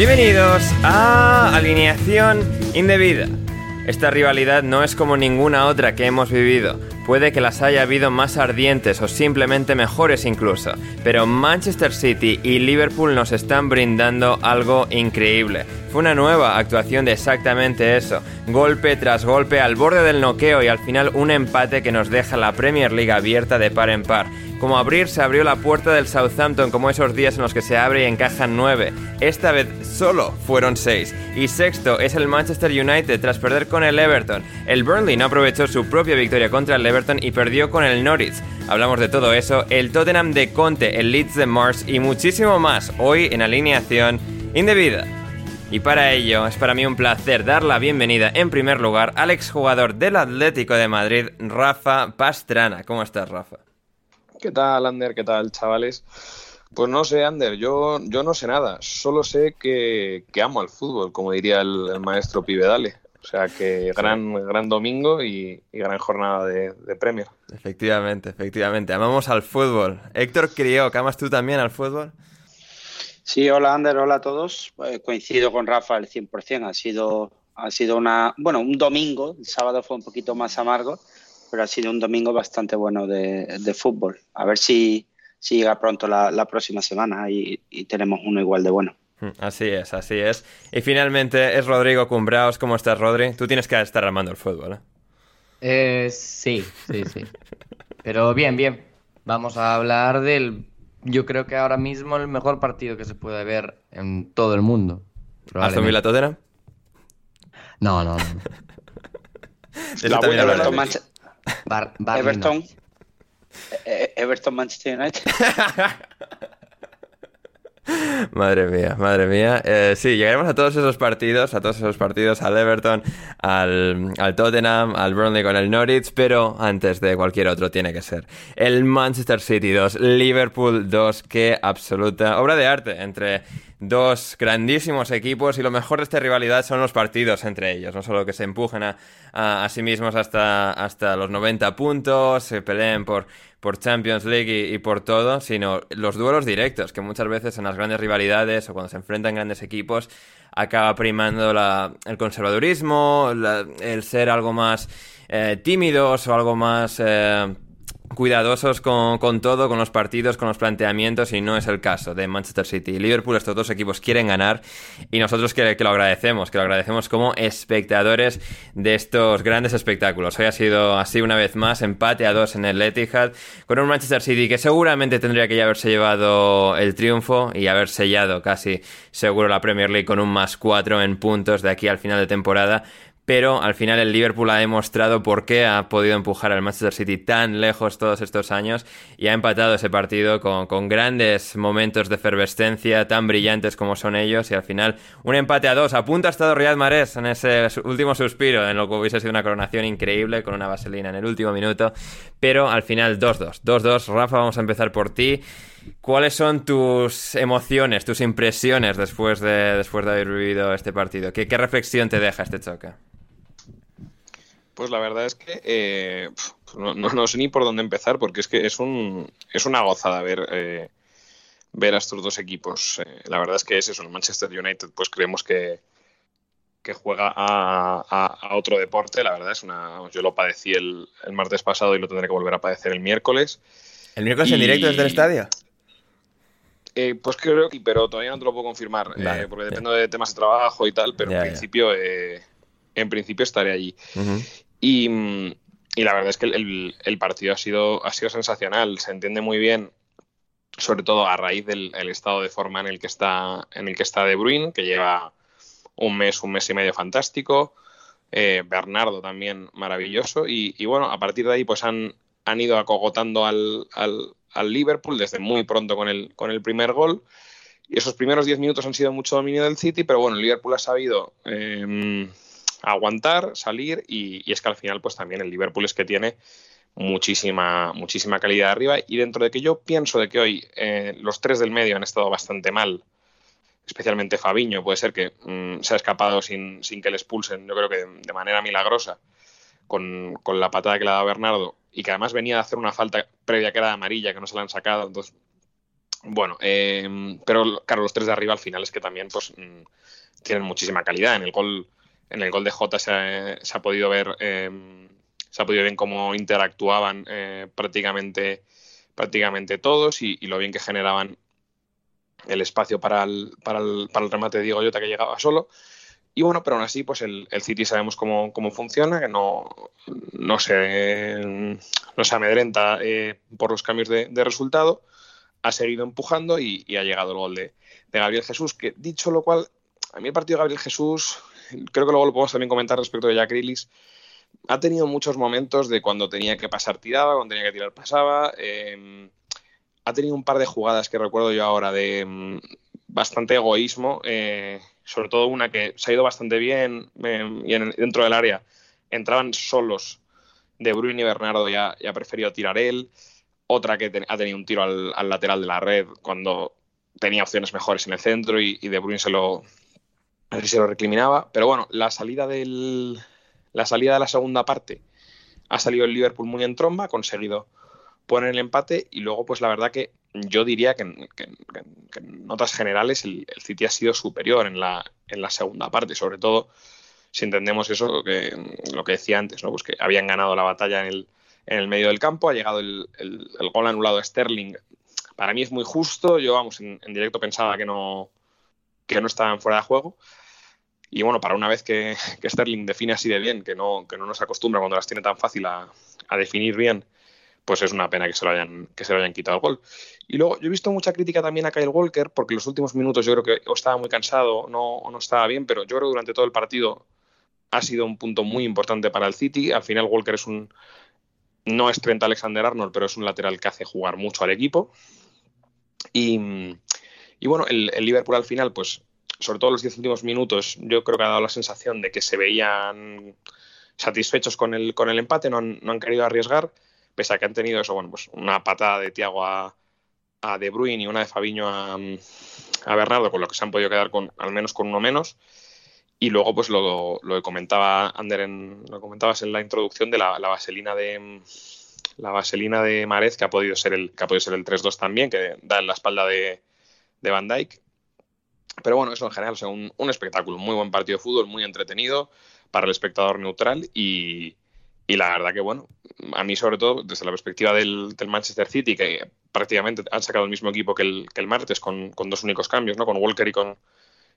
Bienvenidos a Alineación Indebida. Esta rivalidad no es como ninguna otra que hemos vivido. Puede que las haya habido más ardientes o simplemente mejores incluso, pero Manchester City y Liverpool nos están brindando algo increíble. Fue una nueva actuación de exactamente eso, golpe tras golpe al borde del noqueo y al final un empate que nos deja la Premier League abierta de par en par. Como abrir se abrió la puerta del Southampton como esos días en los que se abre y encajan nueve. Esta vez solo fueron seis. Y sexto es el Manchester United tras perder con el Everton. El Burnley no aprovechó su propia victoria contra el Everton y perdió con el Norwich. Hablamos de todo eso, el Tottenham de Conte, el Leeds de Mars y muchísimo más hoy en alineación indebida. Y para ello es para mí un placer dar la bienvenida en primer lugar al exjugador del Atlético de Madrid, Rafa Pastrana. ¿Cómo estás, Rafa? ¿Qué tal, Ander? ¿Qué tal, chavales? Pues no sé, Ander, yo, yo no sé nada. Solo sé que, que amo al fútbol, como diría el, el maestro Pibedale. O sea que gran, gran domingo y, y gran jornada de, de, Premier. Efectivamente, efectivamente. Amamos al fútbol. Héctor Crió, ¿amas tú también al fútbol? Sí, hola Ander, hola a todos. Eh, coincido con Rafa al 100%. Ha sido, ha sido una, bueno, un domingo. El sábado fue un poquito más amargo pero ha sido un domingo bastante bueno de, de fútbol. A ver si, si llega pronto la, la próxima semana y, y, tenemos uno igual de bueno. Así es, así es. Y finalmente es Rodrigo Cumbraos. ¿Cómo estás, Rodri? Tú tienes que estar armando el fútbol, ¿eh? eh sí, sí, sí. Pero bien, bien. Vamos a hablar del, yo creo que ahora mismo el mejor partido que se puede ver en todo el mundo. ¿Aston Villa Tottenham? No, no, no. La también Everton, Everton. E Everton Manchester United. Madre mía, madre mía. Eh, sí, llegaremos a todos esos partidos, a todos esos partidos, al Everton, al, al, Tottenham, al Burnley con el Norwich, pero antes de cualquier otro tiene que ser el Manchester City 2, Liverpool 2, qué absoluta obra de arte entre dos grandísimos equipos y lo mejor de esta rivalidad son los partidos entre ellos, no solo que se empujen a, a, sí mismos hasta, hasta los 90 puntos, se peleen por, por Champions League y, por todo, sino los duelos directos, que muchas veces en las grandes rivalidades o cuando se enfrentan grandes equipos acaba primando la, el conservadurismo, el ser algo más eh, tímidos o algo más... Eh, cuidadosos con, con, todo, con los partidos, con los planteamientos, y no es el caso de Manchester City. Liverpool, estos dos equipos quieren ganar, y nosotros que, que, lo agradecemos, que lo agradecemos como espectadores de estos grandes espectáculos. Hoy ha sido así una vez más, empate a dos en el Etihad, con un Manchester City que seguramente tendría que ya haberse llevado el triunfo y haber sellado casi seguro la Premier League con un más cuatro en puntos de aquí al final de temporada pero al final el Liverpool ha demostrado por qué ha podido empujar al Manchester City tan lejos todos estos años y ha empatado ese partido con, grandes momentos de efervescencia tan brillantes como son ellos y al final un empate a dos. A punto ha estado Riyad en ese último suspiro en lo que hubiese sido una coronación increíble con una vaselina en el último minuto, pero al final 2-2. 2-2. Rafa, vamos a empezar por ti. ¿Cuáles son tus emociones, tus impresiones después de, después de haber vivido este partido? ¿Qué, ¿Qué reflexión te deja este choque? Pues la verdad es que eh, no, sé ni por dónde empezar, porque es que es, un, es una gozada ver, eh, ver a estos dos equipos. Eh, la verdad es que es eso, el Manchester United, pues creemos que, que juega a, otro deporte. La verdad es una. Yo lo padecí el, martes pasado y lo tendré que volver a padecer el miércoles. ¿El miércoles en directo desde el estadio? pues creo que, pero todavía no te lo puedo confirmar, porque depende de temas de trabajo y tal, pero en principio, en principio estaré allí. Y, la verdad es que el, partido ha sido, ha sido sensacional, se entiende muy bien, sobre todo a raíz del estado de forma en el que está, en el que está De Bruyne, que lleva un mes, un mes y medio fantástico. Eh, Bernardo también maravilloso. Y, bueno, a partir de ahí, pues han, han ido acogotando al, al, Liverpool desde muy pronto con el, con el primer gol. Y esos primeros 10 minutos han sido mucho dominio del City, pero bueno, el Liverpool ha sabido eh, aguantar, salir y, es que al final pues también el Liverpool es que tiene muchísima, muchísima calidad arriba y dentro de que yo pienso de que hoy eh, los tres del medio han estado bastante mal, especialmente Fabiño, puede ser que mm, se ha escapado sin, que le expulsen, yo creo que de, manera milagrosa, con, la patada que le ha dado Bernardo y que además venía a hacer una falta previa que era de amarilla, que no se la han sacado, entonces, bueno, eh, pero claro, los tres de arriba al final es que también pues mm, tienen muchísima calidad, en el gol en el gol de Jota se ha, podido ver em, se ha podido ver cómo interactuaban eh, prácticamente prácticamente todos y, lo bien que generaban el espacio para el, para el, para el remate de Diego Llota que llegaba solo. Y bueno, pero aún así, pues el, el City sabemos cómo, funciona, que no, no, se, no se amedrenta eh, por los cambios de, resultado, ha seguido empujando y, ha llegado el gol de, de, Gabriel Jesús, que dicho lo cual, a mí el partido de Gabriel Jesús creo que luego lo podemos también comentar respecto de Jack Rilis. Ha tenido muchos momentos de cuando tenía que pasar tiraba, cuando tenía que tirar pasaba. Em, ha tenido un par de jugadas que recuerdo yo ahora de em, bastante egoísmo, eh, sobre todo una que se ha ido bastante bien em, y dentro del área entraban solos de Bruyne y Bernardo ya, ha preferido tirar él. Otra que ha tenido un tiro al, lateral de la red cuando tenía opciones mejores en el centro y, y De Bruyne se lo, a si se lo recriminaba. Pero bueno, la salida del. La salida de la segunda parte ha salido el Liverpool muy en tromba, ha conseguido poner el empate y luego, pues la verdad que yo diría que, en notas generales el, City ha sido superior en la, en la segunda parte, sobre todo si entendemos eso, que, lo que decía antes, ¿no? pues que habían ganado la batalla en el, en el medio del campo, ha llegado el, el, gol anulado de Sterling. Para mí es muy justo, yo vamos, en, directo pensaba que no, que no estaban fuera de juego. Y bueno, para una vez que, Sterling define así de bien, que no, que no nos acostumbra cuando las tiene tan fácil a, definir bien, pues es una pena que se, lo hayan, que se lo hayan quitado el gol. Y luego, yo he visto mucha crítica también a Kyle Walker, porque en los últimos minutos yo creo que o estaba muy cansado no, o no estaba bien, pero yo creo que durante todo el partido ha sido un punto muy importante para el City. Al final, Walker es un. No es 30 Alexander Arnold, pero es un lateral que hace jugar mucho al equipo. Y, bueno, el, el Liverpool al final, pues sobre todo los diez últimos minutos, yo creo que ha dado la sensación de que se veían satisfechos con el, con el empate, no han, querido arriesgar, pese a que han tenido eso, bueno, pues una patada de Tiago a, De Bruyne y una de Fabiño a, Bernardo, con lo que se han podido quedar con al menos con uno menos. Y luego, pues lo, lo que comentaba Ander, en, lo comentabas en la introducción de la, vaselina de la vaselina de Marez, que ha podido ser el, que ha podido ser el 3-2 también, que da en la espalda de, de Van Dyke. Pero bueno, eso en general, o un, espectáculo, muy buen partido de fútbol, muy entretenido para el espectador neutral y, y la verdad que, bueno, a mí sobre todo desde la perspectiva del, Manchester City, que prácticamente han sacado el mismo equipo que el, que el martes con, con, dos únicos cambios, ¿no? con Walker y con,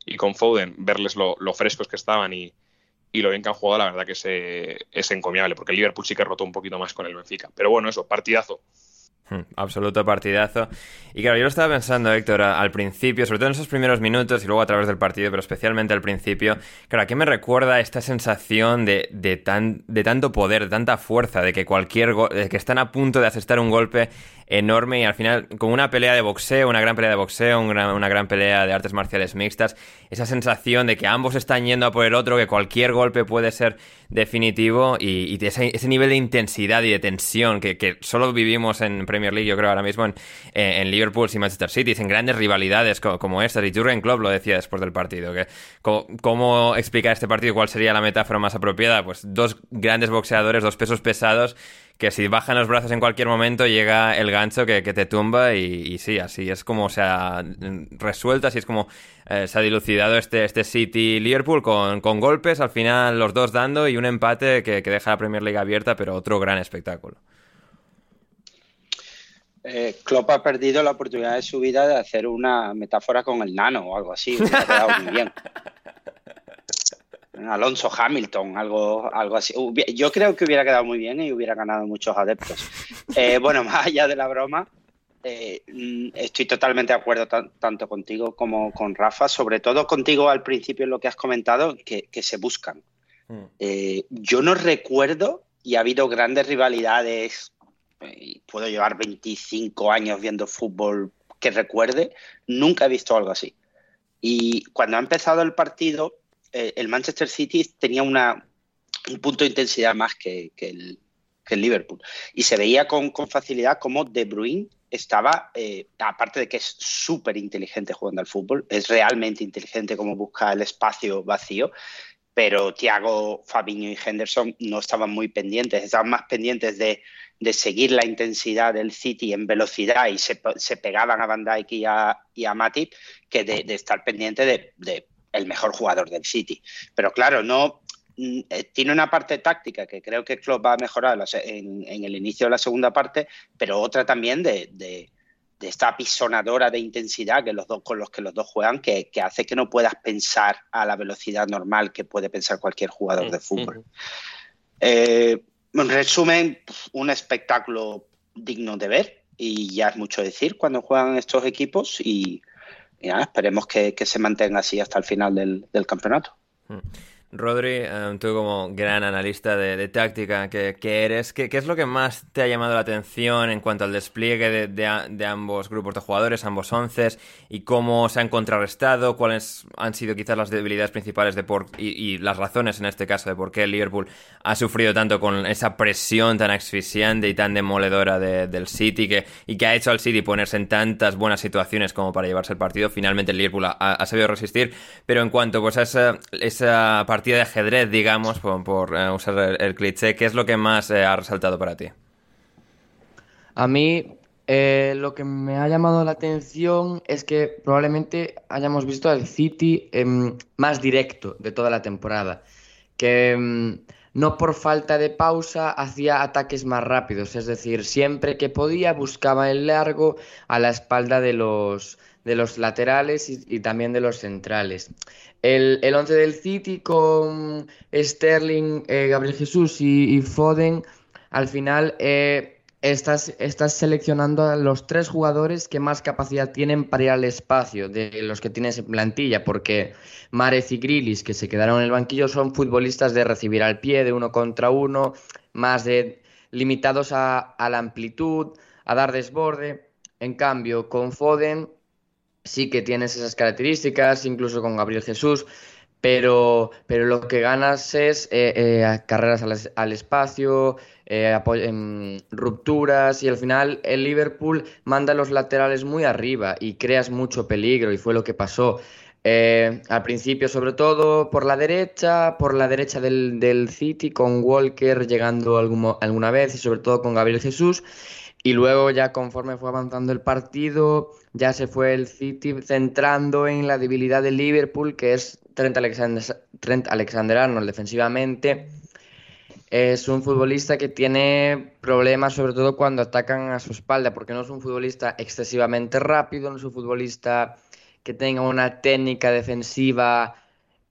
y con Foden, verles lo, lo frescos que estaban y, y, lo bien que han jugado, la verdad que es, es encomiable, porque el Liverpool sí que rotó un poquito más con el Benfica. Pero bueno, eso, partidazo. Hmm, absoluto partidazo. Y claro, yo lo estaba pensando, Héctor, al principio, sobre todo en esos primeros minutos y luego a través del partido, pero especialmente al principio. Claro, ¿a qué me recuerda esta sensación de, de, tan, de tanto poder, de tanta fuerza, de que cualquier de que están a punto de asestar un golpe enorme y al final, como una pelea de boxeo, una gran pelea de boxeo, una gran, pelea de artes marciales mixtas, esa sensación de que ambos están yendo a por el otro, que cualquier golpe puede ser definitivo y, ese, nivel de intensidad y de tensión que, solo vivimos en Premier League, yo creo ahora mismo en, en Liverpool y Manchester City, en grandes rivalidades como, estas. Y Jurgen Klopp lo decía después del partido, que cómo, explicar este partido, cuál sería la metáfora más apropiada, pues dos grandes boxeadores, dos pesos pesados que si bajan los brazos en cualquier momento llega el gancho que, te tumba y, sí, así es como se ha resuelto, así es como eh, se ha dilucidado este, este City-Liverpool con, golpes, al final los dos dando y un empate que, deja la Premier League abierta, pero otro gran espectáculo. Eh, Klopp ha perdido la oportunidad de su vida de hacer una metáfora con el nano o algo así. Ha quedado muy bien. Alonso Hamilton, algo, algo así. Yo creo que hubiera quedado muy bien y hubiera ganado muchos adeptos. Eh, bueno, más allá de la broma, eh, mm, estoy totalmente de acuerdo tanto contigo como con Rafa, sobre todo contigo al principio en lo que has comentado, que, se buscan. Mm. Eh, yo no recuerdo, y ha habido grandes rivalidades, puedo llevar 25 años viendo fútbol que recuerde, nunca he visto algo así. Y cuando ha empezado el partido, eh, el Manchester City tenía una, un punto de intensidad más que, el, Liverpool. Y se veía con, facilidad como De Bruyne estaba, eh, aparte de que es súper inteligente jugando al fútbol, es realmente inteligente como busca el espacio vacío, pero Thiago, Fabinho y Henderson no estaban muy pendientes, estaban más pendientes de, seguir la intensidad del City en velocidad y se, pegaban a Van Dijk y a, y Matip que de, estar pendiente de, el mejor jugador del City. Pero claro, no mm, eh, tiene una parte táctica que creo que Klopp va a mejorar en, el inicio de la segunda parte, pero otra también de, esta apisonadora de intensidad que los dos, con los que los dos juegan, que, hace que no puedas pensar a la velocidad normal que puede pensar cualquier jugador de fútbol. Eh, en resumen, un espectáculo digno de ver y ya es mucho decir cuando juegan estos equipos y y esperemos que, se mantenga así hasta el final del, campeonato. Mm. Rodri, eh, tú como gran analista de, táctica que, eres, ¿qué, es lo que más te ha llamado la atención en cuanto al despliegue de, ambos grupos de jugadores, ambos once, y cómo se han contrarrestado, cuáles han sido quizás las debilidades principales de por, y, las razones en este caso de por qué Liverpool ha sufrido tanto con esa presión tan asfixiante y tan demoledora del City que, y que ha hecho al City ponerse en tantas buenas situaciones como para llevarse el partido? Finalmente el Liverpool ha, sabido resistir, pero en cuanto pues, a esa, esa de ajedrez, digamos, por, eh, usar el, cliché, ¿qué es lo que más eh, ha resaltado para ti? A mí eh, lo que me ha llamado la atención es que probablemente hayamos visto al City em, más directo de toda la temporada, que em, no por falta de pausa hacía ataques más rápidos, es decir, siempre que podía buscaba el largo a la espalda de los, de los laterales y, también de los centrales. El, el once del City con Sterling, eh, Gabriel Jesús y, Foden, al final eh, estás, estás, seleccionando a los tres jugadores que más capacidad tienen para ir al espacio de los que tienes en plantilla, porque Marez y Grilis, que se quedaron en el banquillo, son futbolistas de recibir al pie, de uno contra uno, más de limitados a, a la amplitud, a dar desborde. En cambio, con Foden sí que tienes esas características, incluso con Gabriel Jesús, pero, pero lo que ganas es eh, eh, carreras al, espacio, eh, rupturas y al final el Liverpool manda los laterales muy arriba y creas mucho peligro y fue lo que pasó. al principio, sobre todo por la derecha, por la derecha del, del City, con Walker llegando alguna vez y sobre todo con Gabriel Jesús. Y luego ya conforme fue avanzando el partido, ya se fue el City centrando en la debilidad del Liverpool, que es Trent Alexander, Trent Arnold defensivamente. es un futbolista que tiene problemas sobre todo cuando atacan a su espalda, porque no es un futbolista excesivamente rápido, no es un futbolista que tenga una técnica defensiva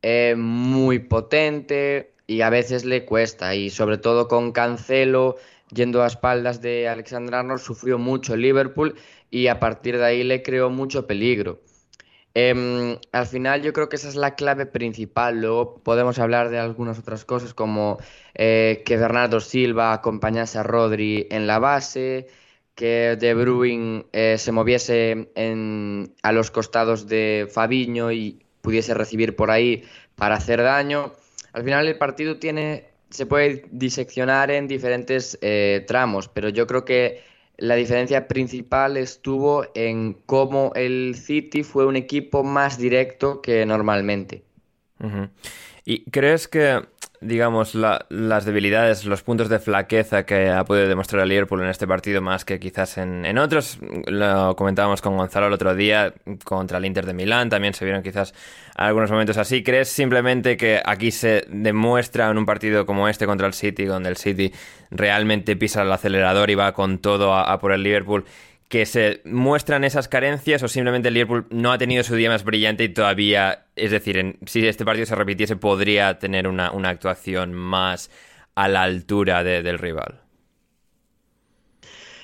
eh, muy potente y a veces le cuesta. Y sobre todo con Cancelo yendo a espaldas de Alexander Arnold sufrió mucho Liverpool y a partir de ahí le creó mucho peligro. Em, al final yo creo que esa es la clave principal. Luego podemos hablar de algunas otras cosas como eh, que Bernardo Silva acompañase a Rodri en la base, que De Bruyne eh, se moviese a los costados de Fabiño y pudiese recibir por ahí para hacer daño. Al final el partido tiene, se puede diseccionar en diferentes eh, tramos, pero yo creo que la diferencia principal estuvo en cómo el City fue un equipo más directo que normalmente. ¿Y crees que, digamos, las debilidades, los puntos de flaqueza que ha podido demostrar el Liverpool en este partido más que quizás en, otros, lo comentábamos con Gonzalo el otro día contra el Inter de Milán, también se vieron quizás algunos momentos así. ¿Crees simplemente que aquí se demuestra en un partido como este contra el City, donde el City realmente pisa el acelerador y va con todo a por el Liverpool? Que se muestran esas carencias o simplemente el Liverpool no ha tenido su día más brillante y todavía, es decir, si este partido se repitiese podría tener una, actuación más a la altura del rival?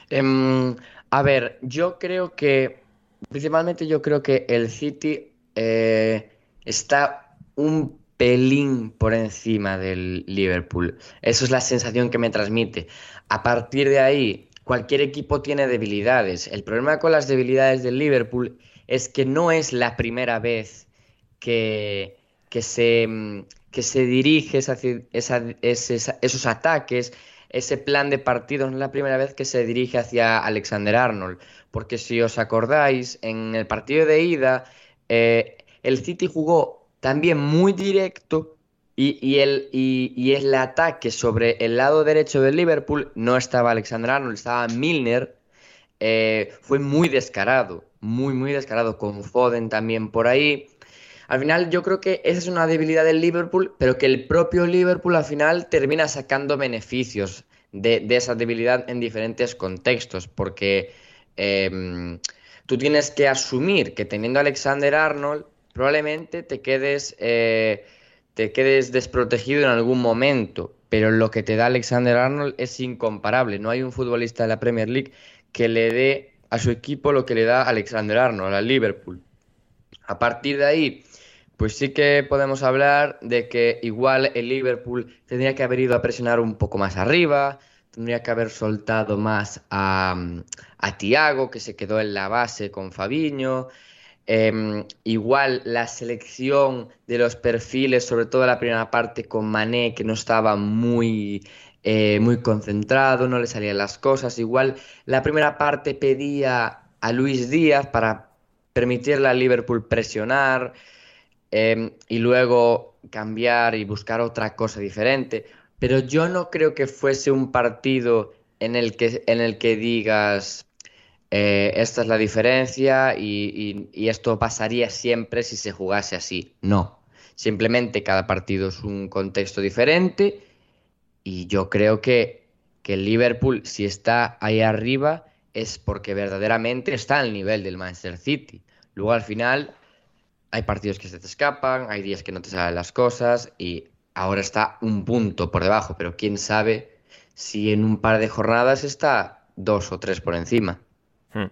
Em, a ver, yo creo que, principalmente yo creo que el City eh, está un pelín por encima del Liverpool. Eso es la sensación que me transmite. A partir de ahí, cualquier equipo tiene debilidades. El problema con las debilidades del Liverpool es que no es la primera vez que, que, se, que se dirige esos ataques, ese plan de partido, no es la primera vez que se dirige hacia Alexander Arnold. Porque si os acordáis, en el partido de ida, eh, el City jugó también muy directo y, el, y, el ataque sobre el lado derecho del Liverpool no estaba Alexander Arnold, estaba Milner. Eh, fue muy descarado, muy, muy descarado, con Foden también por ahí. Al final yo creo que esa es una debilidad del Liverpool, pero que el propio Liverpool al final termina sacando beneficios de, esa debilidad en diferentes contextos, porque em, tú tienes que asumir que teniendo a Alexander Arnold probablemente te quedes... Eh, te quedes desprotegido en algún momento, pero lo que te da Alexander Arnold es incomparable. No hay un futbolista de la Premier League que le dé a su equipo lo que le da Alexander Arnold, al Liverpool. A partir de ahí, pues sí que podemos hablar de que igual el Liverpool tendría que haber ido a presionar un poco más arriba, tendría que haber soltado más a, a Tiago, que se quedó en la base con Fabiño, Em, igual la selección de los perfiles, sobre todo la primera parte con Mané, que no estaba muy, eh, muy concentrado, no le salían las cosas. Igual la primera parte pedía a Luis Díaz para permitirle a Liverpool presionar em, y luego cambiar y buscar otra cosa diferente. Pero yo no creo que fuese un partido en el que, en el que digas, eh, esta es la diferencia y, esto pasaría siempre si se jugase así. No, simplemente cada partido es un contexto diferente y yo creo que, que Liverpool, si está ahí arriba, es porque verdaderamente está al nivel del Manchester City. Luego al final hay partidos que se te escapan, hay días que no te salen las cosas y ahora está un punto por debajo, pero quién sabe si en un par de jornadas está dos o tres por encima. Hmm.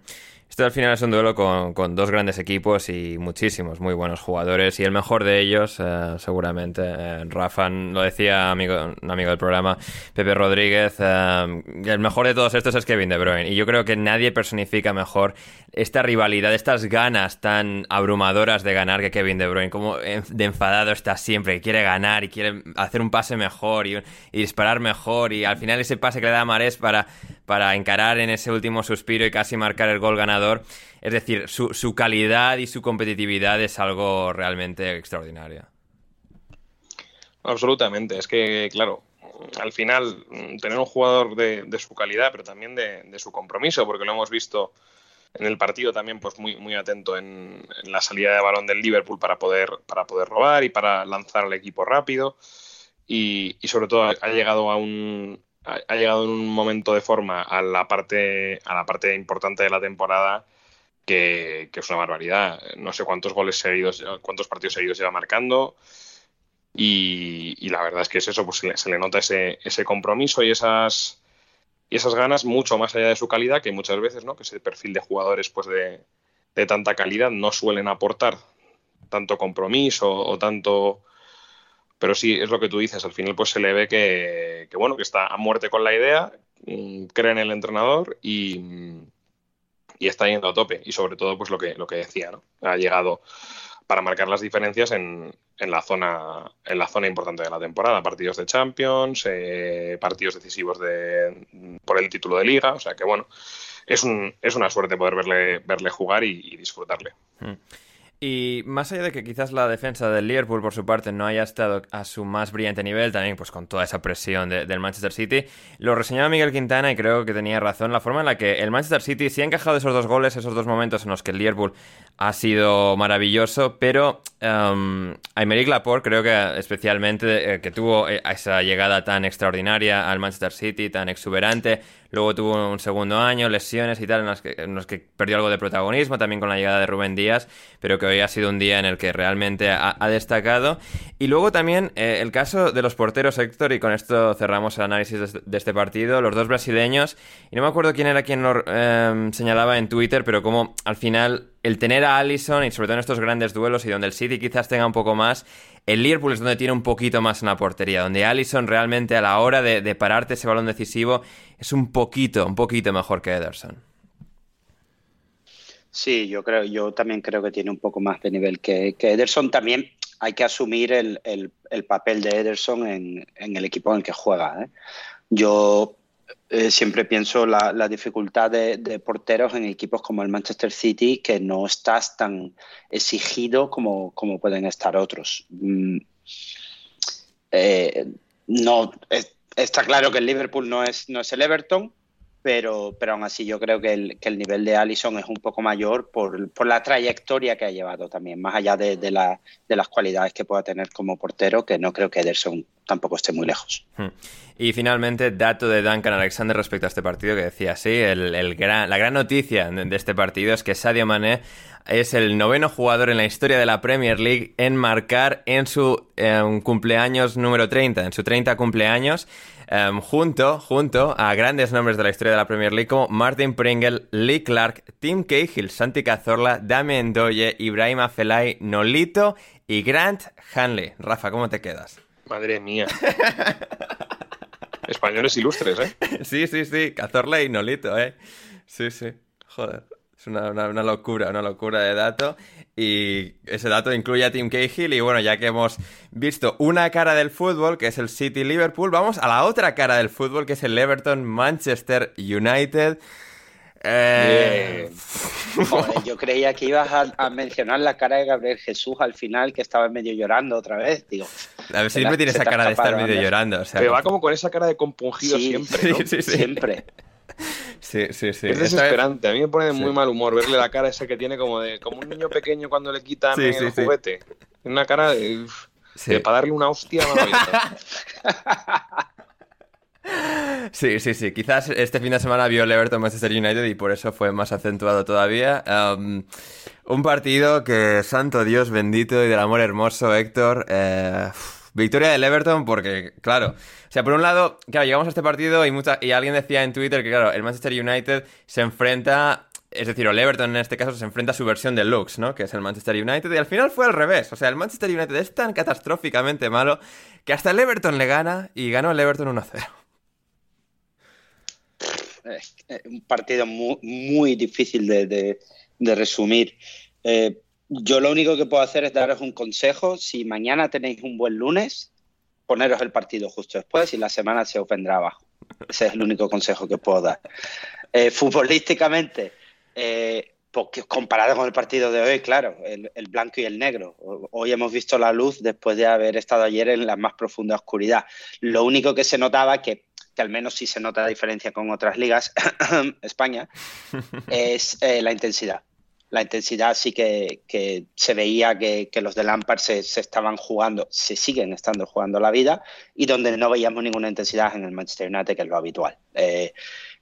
Esto al final es un duelo con, dos grandes equipos y muchísimos muy buenos jugadores. Y el mejor de ellos, eh, seguramente, eh, Rafa, lo decía amigo, un amigo del programa, Pepe Rodríguez, eh, el mejor de todos estos es Kevin De Bruyne. Y yo creo que nadie personifica mejor esta rivalidad, estas ganas tan abrumadoras de ganar que Kevin De Bruyne. Como de enfadado está siempre, quiere ganar y quiere hacer un pase mejor y, disparar mejor. Y al final ese pase que le da a Marés para, para encarar en ese último suspiro y casi marcar el gol ganador es decir, su, calidad y su competitividad es algo realmente extraordinario. Absolutamente, es que, claro, al final tener un jugador de, su calidad, pero también de, su compromiso, porque lo hemos visto en el partido también pues muy, muy atento en, la salida de balón del Liverpool para poder, para poder robar y para lanzar al equipo rápido. y, sobre todo ha, llegado a un ha, llegado en un momento de forma a la parte a la parte importante de la temporada que, es una barbaridad. No sé cuántos goles seguidos, cuántos partidos seguidos lleva marcando. Y, la verdad es que es eso, pues se le, nota ese, ese compromiso y esas, y esas ganas mucho más allá de su calidad, que muchas veces, ¿no? Que ese perfil de jugadores pues de, de tanta calidad no suelen aportar tanto compromiso o tanto pero sí es lo que tú dices al final pues se le ve que, bueno que está a muerte con la idea mm, cree en el entrenador y, y, está yendo a tope. Y sobre todo pues lo que lo que decía no ha llegado para marcar las diferencias en, en la zona en la zona importante de la temporada. Partidos de Champions eh, partidos decisivos de por el título de Liga. O sea que bueno es, un, es una suerte poder verle verle jugar y, disfrutarle. Mm. Y más allá de que quizás la defensa del Liverpool, por su parte, no haya estado a su más brillante nivel, también pues con toda esa presión del Manchester City, lo reseñaba Miguel Quintana y creo que tenía razón. La forma en la que el Manchester City sí ha encajado esos dos goles, esos dos momentos en los que el Liverpool ha sido maravilloso, pero um, Aymeric Laporte creo que especialmente eh, que tuvo eh, esa llegada tan extraordinaria al Manchester City, tan exuberante, Luego tuvo un segundo año, lesiones y tal, en los, que, en que perdió algo de protagonismo, también con la llegada de Rubén Díaz, pero que hoy ha sido un día en el que realmente ha, destacado. Y luego también eh, el caso de los porteros, Héctor, y con esto cerramos el análisis de, este partido, los dos brasileños, y no me acuerdo quién era quien lo em, señalaba en Twitter, pero como al final el tener a Allison y sobre todo en estos grandes duelos y donde el City quizás tenga un poco más, el Liverpool es donde tiene un poquito más en la portería, donde Allison realmente a la hora de, pararte ese balón decisivo es un poquito, un poquito mejor que Ederson. Sí, yo creo, yo también creo que tiene un poco más de nivel que, Ederson. También hay que asumir el, papel de Ederson en, el equipo en el que juega. ¿eh? Yo eh, siempre pienso la, dificultad de, porteros en equipos como el Manchester City, que no estás tan exigido como, como pueden estar otros. Mm, eh, no, está claro que el Liverpool no es, no es el Everton, pero, pero aún así yo creo que el, que el nivel de Allison es un poco mayor por, por, la trayectoria que ha llevado también, más allá de, de, de, las cualidades que pueda tener como portero, que no creo que Ederson tampoco esté muy lejos. Hmm. Y finalmente, dato de Duncan Alexander respecto a este partido que decía, sí, el, el gran, la gran noticia de este partido es que Sadio Mané es el noveno jugador en la historia de la Premier League en marcar en su cumpleaños número 30, en su 30 cumpleaños. Em, junto, junto a grandes nombres de la historia de la Premier League como Martin Pringle, Lee Clark, Tim Cahill, Santi Cazorla, Damien Doye, Ibrahim Afelay, Nolito y Grant Hanley. Rafa, ¿cómo te quedas? Madre mía. Españoles ilustres, ¿eh? Sí, sí, sí. Cazorla y Nolito, ¿eh? Sí, sí. Joder. Es una, una, locura, una locura de dato. Y ese dato incluye a Tim Cahill. Y bueno, ya que hemos visto una cara del fútbol, que es el City Liverpool, vamos a la otra cara del fútbol, que es el Everton Manchester United. Eh... yo creía que ibas a, mencionar la cara de Gabriel Jesús al final, que estaba medio llorando otra vez. Digo, a ver, siempre tiene esa cara de estar medio llorando. O sea, Pero va como con esa cara de compungido siempre. ¿no? sí, sí, siempre. Sí, sí, sí. Es desesperante. A mí me pone de muy mal humor verle la cara esa que tiene como de como un niño pequeño cuando le quitan el juguete. Una cara de, para darle una hostia Sí, sí, sí. Quizás este fin de semana vio el Everton Manchester United y por eso fue más acentuado todavía. Um, un partido que, santo Dios bendito y del amor hermoso, Héctor. Eh, victoria del Everton porque, claro, o sea, por un lado, claro, llegamos a este partido y, mucha, y alguien decía en Twitter que, claro, el Manchester United se enfrenta es decir, el Everton en este caso se enfrenta a su versión de Lux, ¿no? Que es el Manchester United. Y al final fue al revés. O sea, el Manchester United es tan catastróficamente malo que hasta el Everton le gana y ganó el Everton 1-0. Un partido muy, difícil de, resumir. Eh, yo lo único que puedo hacer es daros un consejo. Si mañana tenéis un buen lunes, poneros el partido justo después y la semana se os vendrá abajo. Ese es el único consejo que puedo dar. Eh, futbolísticamente, eh, porque comparado con el partido de hoy, claro, el, blanco y el negro. Hoy hemos visto la luz después de haber estado ayer en la más profunda oscuridad. Lo único que se notaba, que, que al menos sí se nota la diferencia con otras ligas, España, es eh, la intensidad. la intensidad sí que, se veía que, los de Lampard se, estaban jugando, se siguen estando jugando la vida y donde no veíamos ninguna intensidad en el Manchester United, que es lo habitual. Eh,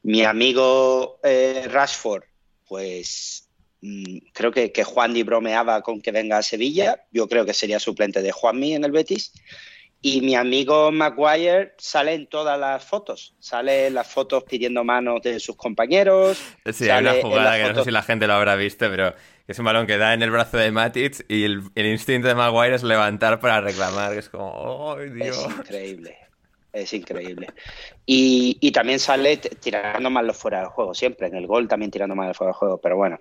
mi amigo eh, Rashford, pues mm, creo que, que Juan Di bromeaba con que venga a Sevilla, yo creo que sería suplente de Juanmi en el Betis. Y mi amigo Maguire sale en todas las fotos. Sale en las fotos pidiendo manos de sus compañeros. Sí, hay una jugada que no sé si la gente lo habrá visto, pero es un balón que da en el brazo de Matic y el, instinto de Maguire es levantar para reclamar. es como, ¡oh, Dios! Es increíble. Es increíble. Y, también sale tirando mal los fuera del juego, siempre. En el gol también tirando mal los fuera del juego, pero bueno.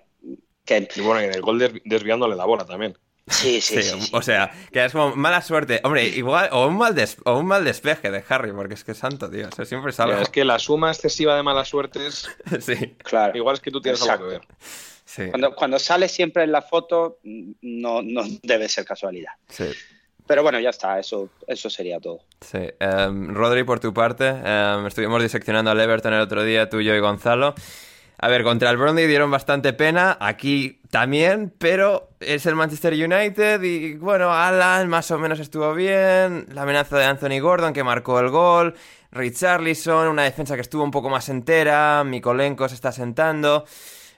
Que... Y bueno, en el gol desviándole la bola también. Sí, sí, sí, O sea, que es como mala suerte. Hombre, igual, o un mal, o un mal despeje de Harry, porque es que santo Dios, siempre sale. es que la suma excesiva de malas suertes. sí. Claro. Igual es que tú tienes algo que ver. Sí. Cuando, cuando sale siempre en la foto, no, no debe ser casualidad. Sí. Pero bueno, ya está, eso, eso sería todo. Sí. Em, Rodri, por tu parte, em, estuvimos diseccionando al Everton el otro día, tú, yo y Gonzalo. A ver, contra el Burnley dieron bastante pena, aquí también, pero es el Manchester United y bueno, Alan más o menos estuvo bien, la amenaza de Anthony Gordon que marcó el gol, Richarlison, una defensa que estuvo un poco más entera, Mikolenko se está sentando.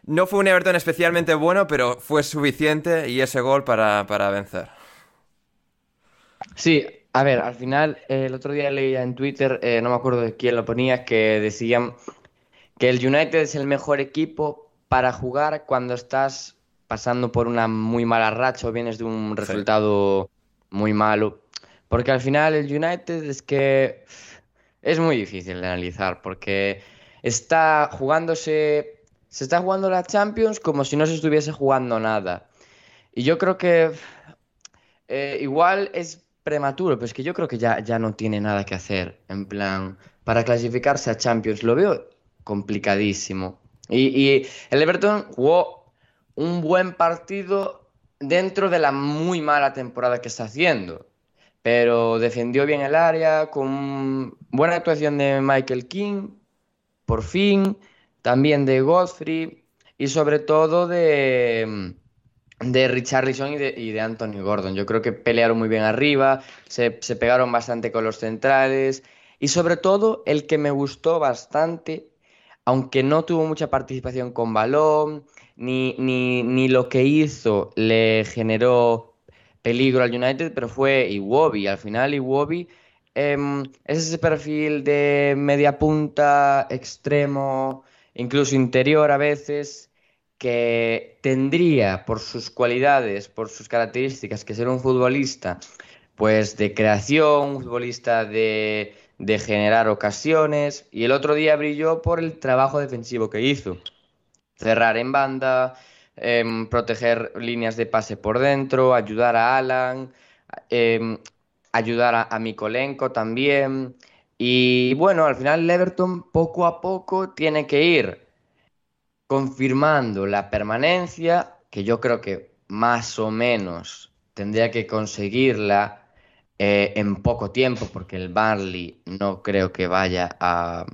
No fue un Everton especialmente bueno, pero fue suficiente y ese gol para, vencer. Sí, a ver, al final, el otro día leía en Twitter, eh, no me acuerdo de quién lo ponía, que decían que el United es el mejor equipo para jugar cuando estás pasando por una muy mala racha o vienes de un resultado muy malo. Porque al final el United es que es muy difícil de analizar porque está jugándose, se está jugando la Champions como si no se estuviese jugando nada. Y yo creo que eh, igual es prematuro, pero es que yo creo que ya, ya no tiene nada que hacer. En plan, para clasificarse a Champions, lo veo complicadísimo. Y, el Everton jugó un buen partido dentro de la muy mala temporada que está haciendo. Pero defendió bien el área, con buena actuación de Michael King, por fin, también de Godfrey y sobre todo de, de Richarlison y de, y de Anthony Gordon. Yo creo que pelearon muy bien arriba, se, se pegaron bastante con los centrales y sobre todo el que me gustó bastante aunque no tuvo mucha participación con balón, ni, ni, lo que hizo le generó peligro al United, pero fue Iwobi. Al final Iwobi em, es ese perfil de media punta, extremo, incluso interior a veces, que tendría por sus cualidades, por sus características, que ser un futbolista, pues de creación, un futbolista de de generar ocasiones y el otro día brilló por el trabajo defensivo que hizo. Cerrar en banda, em, proteger líneas de pase por dentro, ayudar a Alan, em, ayudar a, a, Mikolenko también. Y bueno, al final el Everton poco a poco tiene que ir confirmando la permanencia, que yo creo que más o menos tendría que conseguirla eh, en poco tiempo, porque el Barley no creo que vaya a,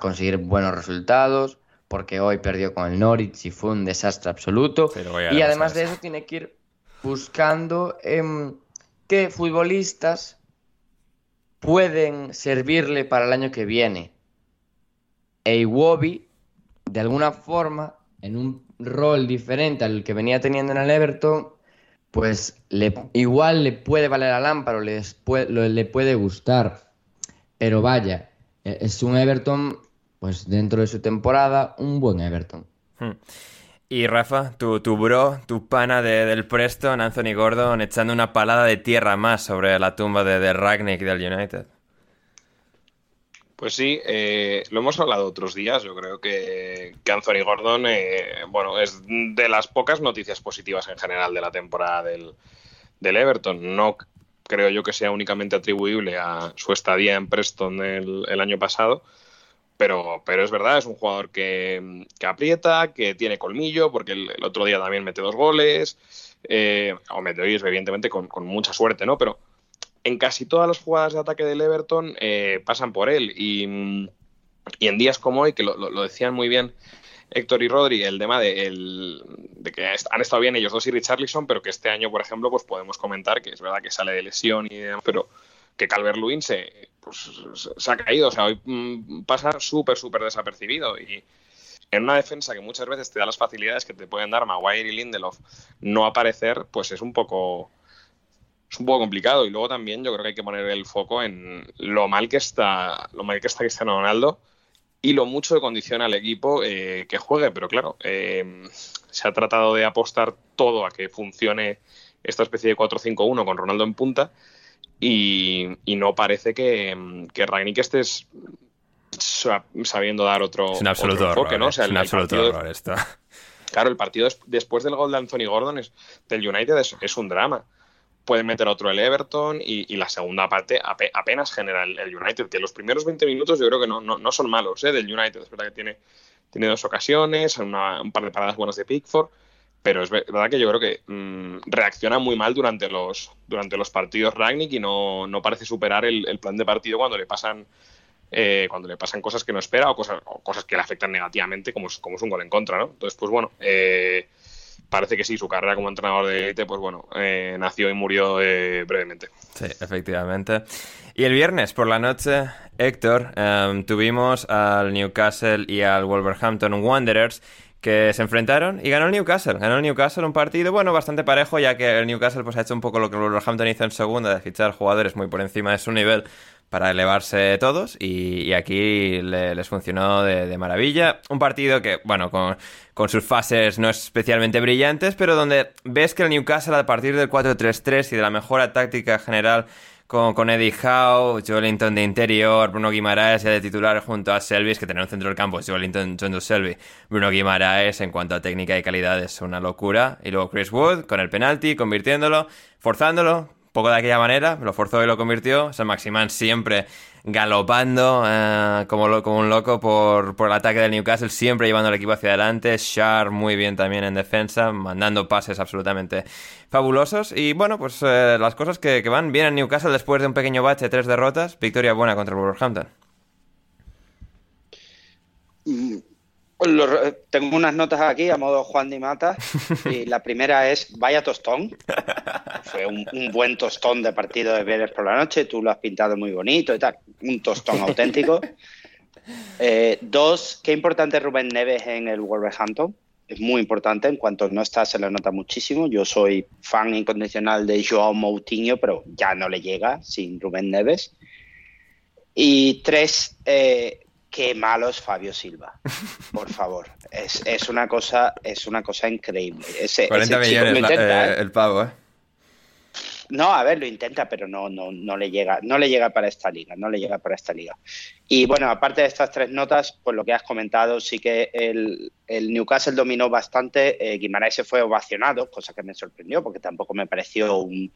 conseguir buenos resultados, porque hoy perdió con el Norwich y fue un desastre absoluto. y además de eso tiene que ir buscando em, qué futbolistas pueden servirle para el año que viene. E Iwobi, de alguna forma, en un rol diferente al que venía teniendo en el Everton, pues le, igual le puede valer a Lámparo, le, le puede gustar. Pero vaya, e, es un Everton, pues dentro de su temporada, un buen Everton. Hmm. Y Rafa, tu, tu bro, tu pana de, del Preston, Anthony Gordon, echando una palada de tierra más sobre la tumba de, de Ragnick del United. Pues sí, eh, lo hemos hablado otros días. Yo creo que, Anthony Gordon, eh, bueno, es de las pocas noticias positivas en general de la temporada del, Everton. No creo yo que sea únicamente atribuible a su estadía en Preston el, año pasado, pero, pero es verdad, es un jugador que, aprieta, que tiene colmillo, porque el, otro día también mete dos goles, eh, o mete evidentemente con, con mucha suerte, ¿no? Pero en casi todas las jugadas de ataque del Everton eh, pasan por él. Y, en días como hoy, que lo, decían muy bien Héctor y Rodri el tema de, el, de, que han estado bien ellos dos y Richarlison, pero que este año, por ejemplo, pues podemos comentar que es verdad que sale de lesión y demás, pero que Calvert Lewin se, pues, se ha caído, o sea, hoy mm, pasa súper, súper desapercibido. Y en una defensa que muchas veces te da las facilidades que te pueden dar Maguire y Lindelof no aparecer, pues es un poco es un poco complicado. Y luego también yo creo que hay que poner el foco en lo mal que está lo mal que está Cristiano Ronaldo y lo mucho que condiciona al equipo eh, que juegue, pero claro, eh, se ha tratado de apostar todo a que funcione esta especie de 4-5-1 con Ronaldo en punta y, no parece que, que Ragnick estés sabiendo dar otro, es un absoluto enfoque, ¿no? O sea, es un absoluto error esto. Claro, el partido después del gol de Anthony Gordon es, del United es, un drama. Pueden meter otro el Everton y, la segunda parte apenas genera el, United, que los primeros 20 minutos yo creo que no, no, son malos ¿eh? del United. Es verdad que tiene, tiene dos ocasiones, un par de paradas buenas de Pickford, pero es verdad que yo creo que mm, reacciona muy mal durante los, durante los partidos Ragnick y no, no parece superar el, el, plan de partido cuando le pasan eh, cuando le pasan cosas que no espera o cosas, cosas que le afectan negativamente, como es, como es un gol en contra, ¿no? Entonces, pues bueno, eh, parece que sí, su carrera como entrenador de élite, pues bueno, eh, nació y murió brevemente. Sí, efectivamente. Y el viernes por la noche, Héctor, em, tuvimos al Newcastle y al Wolverhampton Wanderers que se enfrentaron y ganó el Newcastle. Ganó el Newcastle un partido, bueno, bastante parejo, ya que el Newcastle pues, ha hecho un poco lo que el Wolverhampton hizo en segunda, de fichar jugadores muy por encima de su nivel para elevarse todos y, aquí les funcionó de, maravilla. Un partido que, bueno, con, con, sus fases no especialmente brillantes, pero donde ves que el Newcastle a partir del 4-3-3 y de la mejora táctica general con, con Eddie Howe, Joelinton de interior, Bruno Guimaraes de titular junto a Selvis, que tenía un centro del campo, Joelinton, John Selby, Bruno Guimaraes en cuanto a técnica y calidad es una locura. Y luego Chris Wood con el penalti, convirtiéndolo, forzándolo, poco de aquella manera, lo forzó y lo convirtió. San Maximán siempre galopando eh, como, como, un loco por, por, el ataque del Newcastle, siempre llevando al equipo hacia adelante. Shar muy bien también en defensa, mandando pases absolutamente fabulosos. Y bueno, pues eh, las cosas que, que, van bien en Newcastle después de un pequeño bache, tres derrotas, victoria buena contra el Wolverhampton. Mm, tengo unas notas aquí a modo Juan Di Mata y la primera es vaya tostón. Fue un, buen tostón de partido de Vélez por la noche, tú lo has pintado muy bonito y tal, un tostón auténtico. Eh, dos, qué importante Rubén Neves en el Wolverhampton. Es muy importante, en cuanto no está se le nota muchísimo. Yo soy fan incondicional de Joao Moutinho, pero ya no le llega sin Rubén Neves. Y tres, eh, qué malo es Fabio Silva. Por favor. Es, es, una cosa, es una cosa increíble. Ese, 40 millones eh, ¿eh? el pavo, ¿eh? No, a ver, lo intenta, pero no, no, no le llega, no le llega para esta liga, no le llega para esta liga. Y bueno, aparte de estas tres notas, pues lo que has comentado, sí que el, Newcastle dominó bastante, eh, Guimaraes se fue ovacionado, cosa que me sorprendió, porque tampoco me pareció un,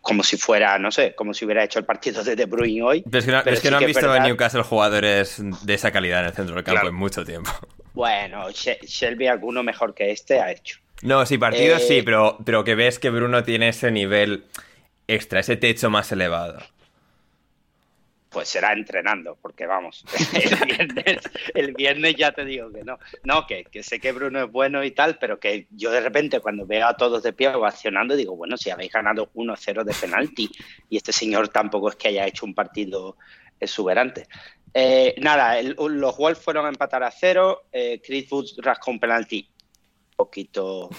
como si fuera, no sé, como si hubiera hecho el partido de De Bruyne hoy. Pero es que no, han visto en Newcastle jugadores de esa calidad en el centro del campo en mucho tiempo. Bueno, Shelby alguno mejor que este ha hecho. No, sí, partidos sí, eh, pero, pero que ves que Bruno tiene ese nivel extra, ese techo más elevado. Pues será entrenando, porque vamos, el viernes, ya te digo que no. No, que, sé que Bruno es bueno y tal, pero que yo de repente cuando veo a todos de pie ovacionando, digo, bueno, si habéis ganado 1-0 de penalti y este señor tampoco es que haya hecho un partido exuberante. Eh, nada, los Wolves fueron a empatar a cero, eh, Chris Woods rascó un penalti poquito.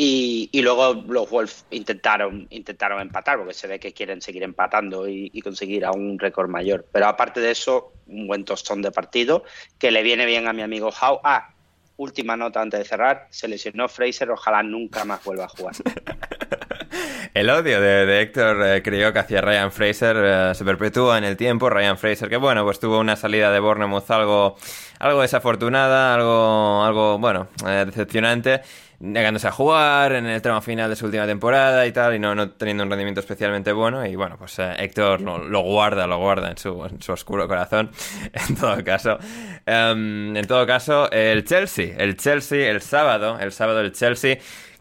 Y, luego los Wolves intentaron, intentaron empatar, porque se ve que quieren seguir empatando y, conseguir a un récord mayor. Pero aparte de eso, un buen tostón de partido que le viene bien a mi amigo Howe. Ah, última nota antes de cerrar: se lesionó Fraser, ojalá nunca más vuelva a jugar. El odio de, Héctor eh, creyó que hacia Ryan Fraser eh, se perpetúa en el tiempo. Ryan Fraser, que bueno, pues tuvo una salida de Bournemouth algo, algo desafortunada, algo, algo bueno, eh, decepcionante negándose a jugar en el tramo final de su última temporada y tal, y no, no teniendo un rendimiento especialmente bueno. Y bueno, pues Héctor lo, guarda, lo guarda en su, en su, oscuro corazón, en todo caso. Em, en todo caso, el Chelsea, el Chelsea, el sábado, el sábado el Chelsea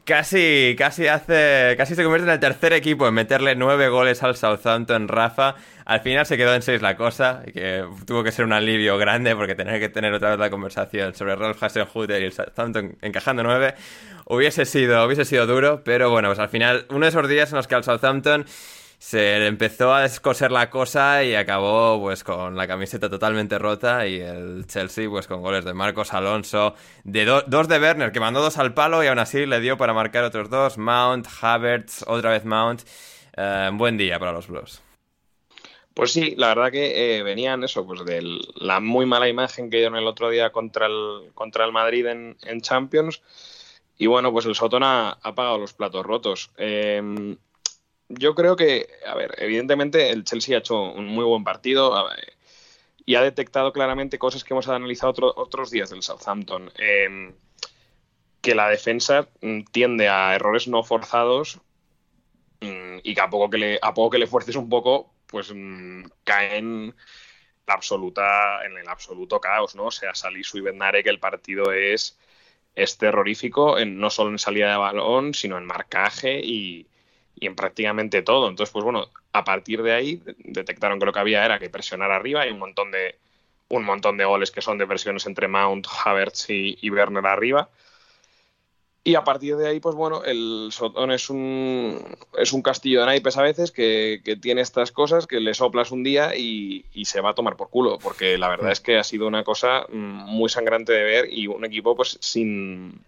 Casi, casi hace, casi se convierte en el tercer equipo en meterle nueve goles al Southampton, Rafa. Al final se quedó en seis la cosa, que tuvo que ser un alivio grande porque tener que tener otra vez la conversación sobre Rolf Hasenhutter y el Southampton encajando nueve hubiese sido, hubiese sido duro, pero bueno, pues al final, uno de esos días en los que al Southampton se empezó a descoser la cosa y acabó pues con la camiseta totalmente rota y el Chelsea pues con goles de Marcos Alonso, de dos de Werner que mandó dos al palo y aún así le dio para marcar otros dos, Mount, Havertz, otra vez Mount. Eh, buen día para los Blues. Pues sí, la verdad que eh, venían eso, pues de la muy mala imagen que dieron el otro día contra el, contra el Madrid en, Champions. Y bueno, pues el Sotón ha, ha pagado los platos rotos. Eh, yo creo que, a ver, evidentemente el Chelsea ha hecho un muy buen partido y ha detectado claramente cosas que hemos analizado otros días del Southampton. Em, que la defensa mm, tiende a errores no forzados mm, y que a poco que le, a poco que le fuerces un poco, pues mm, caen la absoluta, en el absoluto caos, ¿no? O sea, Salisu y Bednare que el partido es, es terrorífico, en, no solo en salida de balón, sino en marcaje y, y en prácticamente todo. Entonces, pues bueno, a partir de ahí detectaron que lo que había era que presionar arriba y un montón de un montón de goles que son de versiones entre Mount, Havertz y, Werner arriba. Y a partir de ahí, pues bueno, el Sotón es un, es un castillo de naipes a veces que, tiene estas cosas que le soplas un día y, y, se va a tomar por culo, porque la verdad es que ha sido una cosa mm, muy sangrante de ver y un equipo pues sin,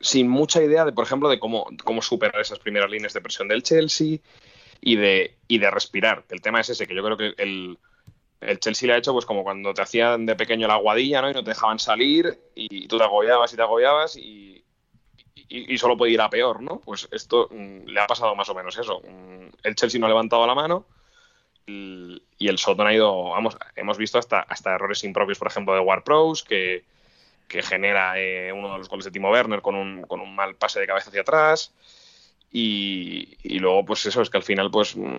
sin mucha idea de, por ejemplo, de cómo, cómo superar esas primeras líneas de presión del Chelsea y de, y de respirar. El tema es ese, que yo creo que el, el Chelsea le ha hecho pues como cuando te hacían de pequeño la aguadilla, ¿no? Y no te dejaban salir y tú te agobiabas y te agobiabas y, y, solo podía ir a peor, ¿no? Pues esto mm, le ha pasado más o menos eso. Mm, el Chelsea no ha levantado la mano y, el Soton ha ido, vamos, hemos visto hasta, hasta errores impropios, por ejemplo, de War Pros, que, que genera eh, uno de los goles de Timo Werner con un, con un mal pase de cabeza hacia atrás. Y, y, luego, pues eso, es que al final, pues mm,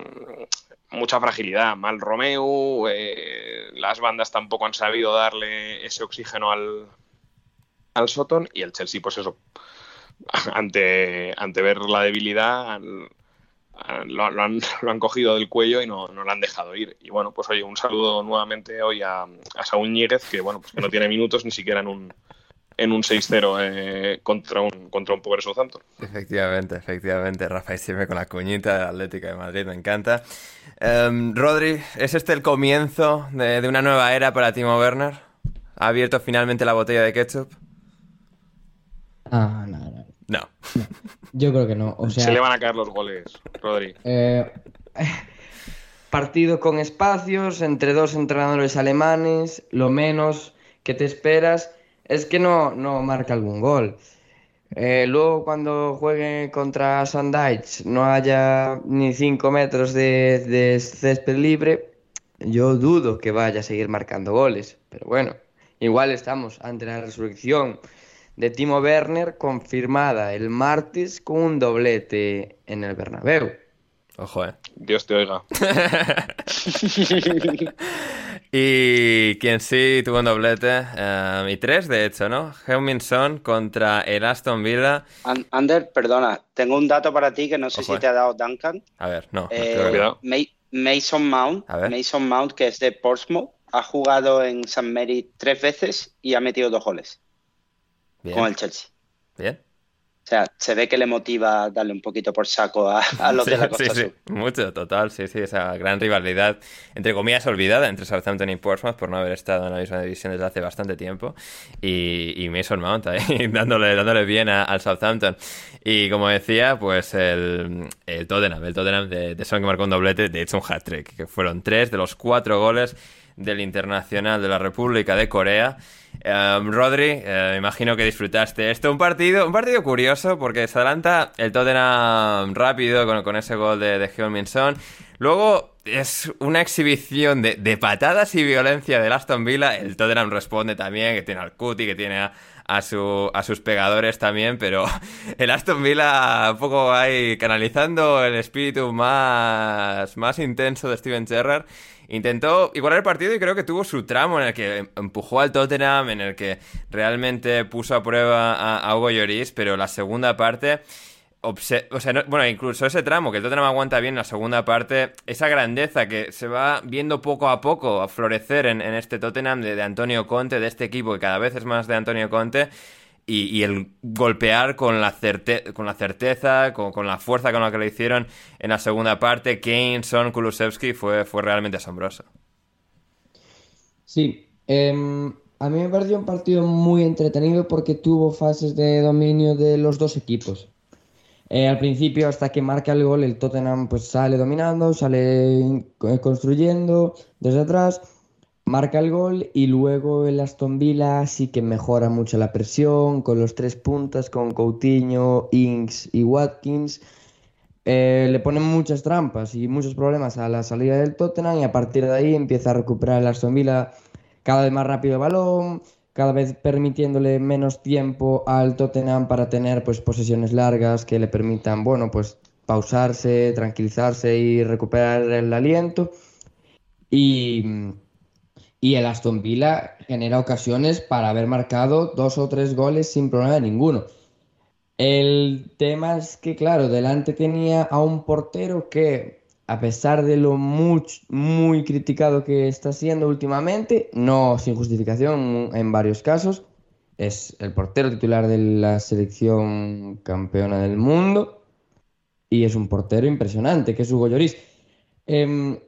mucha fragilidad. Mal Romeo, eh, las bandas tampoco han sabido darle ese oxígeno al, al Soton y el Chelsea, pues eso, ante, ante ver la debilidad, lo, han, lo, han, cogido del cuello y no, no lo han dejado ir. Y bueno, pues oye, un saludo nuevamente hoy a, a Saúl Ñíguez, que bueno, pues que no tiene minutos ni siquiera en un, en un 6-0 eh, contra, un, contra un pobre Southampton. Efectivamente, efectivamente. Rafael siempre con la cuñita de Atlética de Madrid, me encanta. Um, Rodri, ¿es este el comienzo de, de, una nueva era para Timo Werner? ¿Ha abierto finalmente la botella de ketchup? Ah, no, no. No. Yo creo que no. O sea, Se le van a caer los goles, Rodri. Eh, partido con espacios entre dos entrenadores alemanes, lo menos que te esperas es que no, no marca algún gol. Eh, luego cuando juegue contra Sandage no haya ni 5 metros de, de césped libre, yo dudo que vaya a seguir marcando goles. Pero bueno, igual estamos ante la resurrección de Timo Werner confirmada el martes con un doblete en el Bernabéu. Ojo, eh. Dios te oiga. y quien sí tuvo un doblete, eh, y tres de hecho, ¿no? Heung-Min contra el Aston Villa. Ander, perdona, tengo un dato para ti que no sé si te ha dado Duncan. A ver, no. Eh, Mason Mount, Mason Mount, que es de Portsmouth, ha jugado en St. Mary tres veces y ha metido dos goles con el Chelsea. Bien. O sea, se ve que le motiva darle un poquito por saco a, los de la Costa sí, sí, mucho, total, sí, sí, esa gran rivalidad, entre comillas, olvidada entre Southampton y Portsmouth por no haber estado en la misma división desde hace bastante tiempo, y, y Mason Mount ahí, dándole, dándole bien al Southampton. Y como decía, pues el, el Tottenham, el Tottenham de, de Son que marcó un doblete, de hecho un hat-trick, que fueron tres de los cuatro goles del Internacional de la República de Corea. Em, Rodri, eh, imagino que disfrutaste esto. Un partido, un partido curioso porque se adelanta el Tottenham rápido con, ese gol de, de Heung-Min Luego es una exhibición de, patadas y violencia del Aston Villa. El Tottenham responde también, que tiene al Cuti, que tiene a sus pegadores también, pero el Aston Villa un poco ahí canalizando el espíritu más, más intenso de Steven Gerrard. Intentó igualar el partido y creo que tuvo su tramo en el que empujó al Tottenham, en el que realmente puso a prueba a, Hugo Lloris, pero la segunda parte o sea, bueno, incluso ese tramo que el Tottenham aguanta bien en la segunda parte, esa grandeza que se va viendo poco a poco a florecer en, este Tottenham de, Antonio Conte, de este equipo que cada vez es más de Antonio Conte, y, el golpear con la, con la certeza, con, la fuerza con la que lo hicieron en la segunda parte, Kane, Son, Kulusevski, fue, fue realmente asombroso. Sí, em, a mí me pareció un partido muy entretenido porque tuvo fases de dominio de los dos equipos. Eh, al principio, hasta que marca el gol, el Tottenham pues sale dominando, sale eh, construyendo desde atrás, marca el gol y luego el Aston Villa sí que mejora mucho la presión con los tres puntas, con Coutinho, Inks y Watkins. Eh, le ponen muchas trampas y muchos problemas a la salida del Tottenham y a partir de ahí empieza a recuperar el Aston Villa cada vez más rápido el balón, cada vez permitiéndole menos tiempo al Tottenham para tener pues posesiones largas que le permitan, bueno, pues pausarse, tranquilizarse y recuperar el aliento. Y, y el Aston Villa genera ocasiones para haber marcado dos o tres goles sin problema ninguno. El tema es que, claro, delante tenía a un portero que a pesar de lo muy, criticado que está siendo últimamente, no sin justificación en varios casos, es el portero titular de la selección campeona del mundo y es un portero impresionante, que es Hugo Lloris. Em,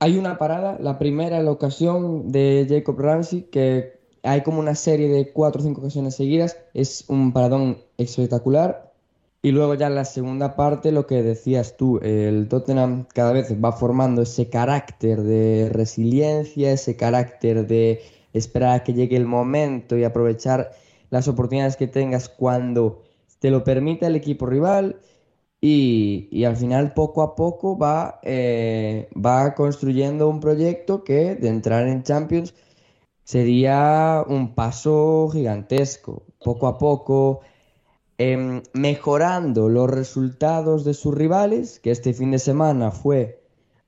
hay una parada, la primera, la ocasión de Jacob Ramsey, que hay como una serie de cuatro o cinco ocasiones seguidas, es un paradón espectacular, y luego ya en la segunda parte, lo que decías tú, el Tottenham cada vez va formando ese carácter de resiliencia, ese carácter de esperar a que llegue el momento y aprovechar las oportunidades que tengas cuando te lo permite el equipo rival. Y, al final, poco a poco, va, eh, va construyendo un proyecto que de entrar en Champions sería un paso gigantesco. Poco a poco Em, mejorando los resultados de sus rivales, que este fin de semana fue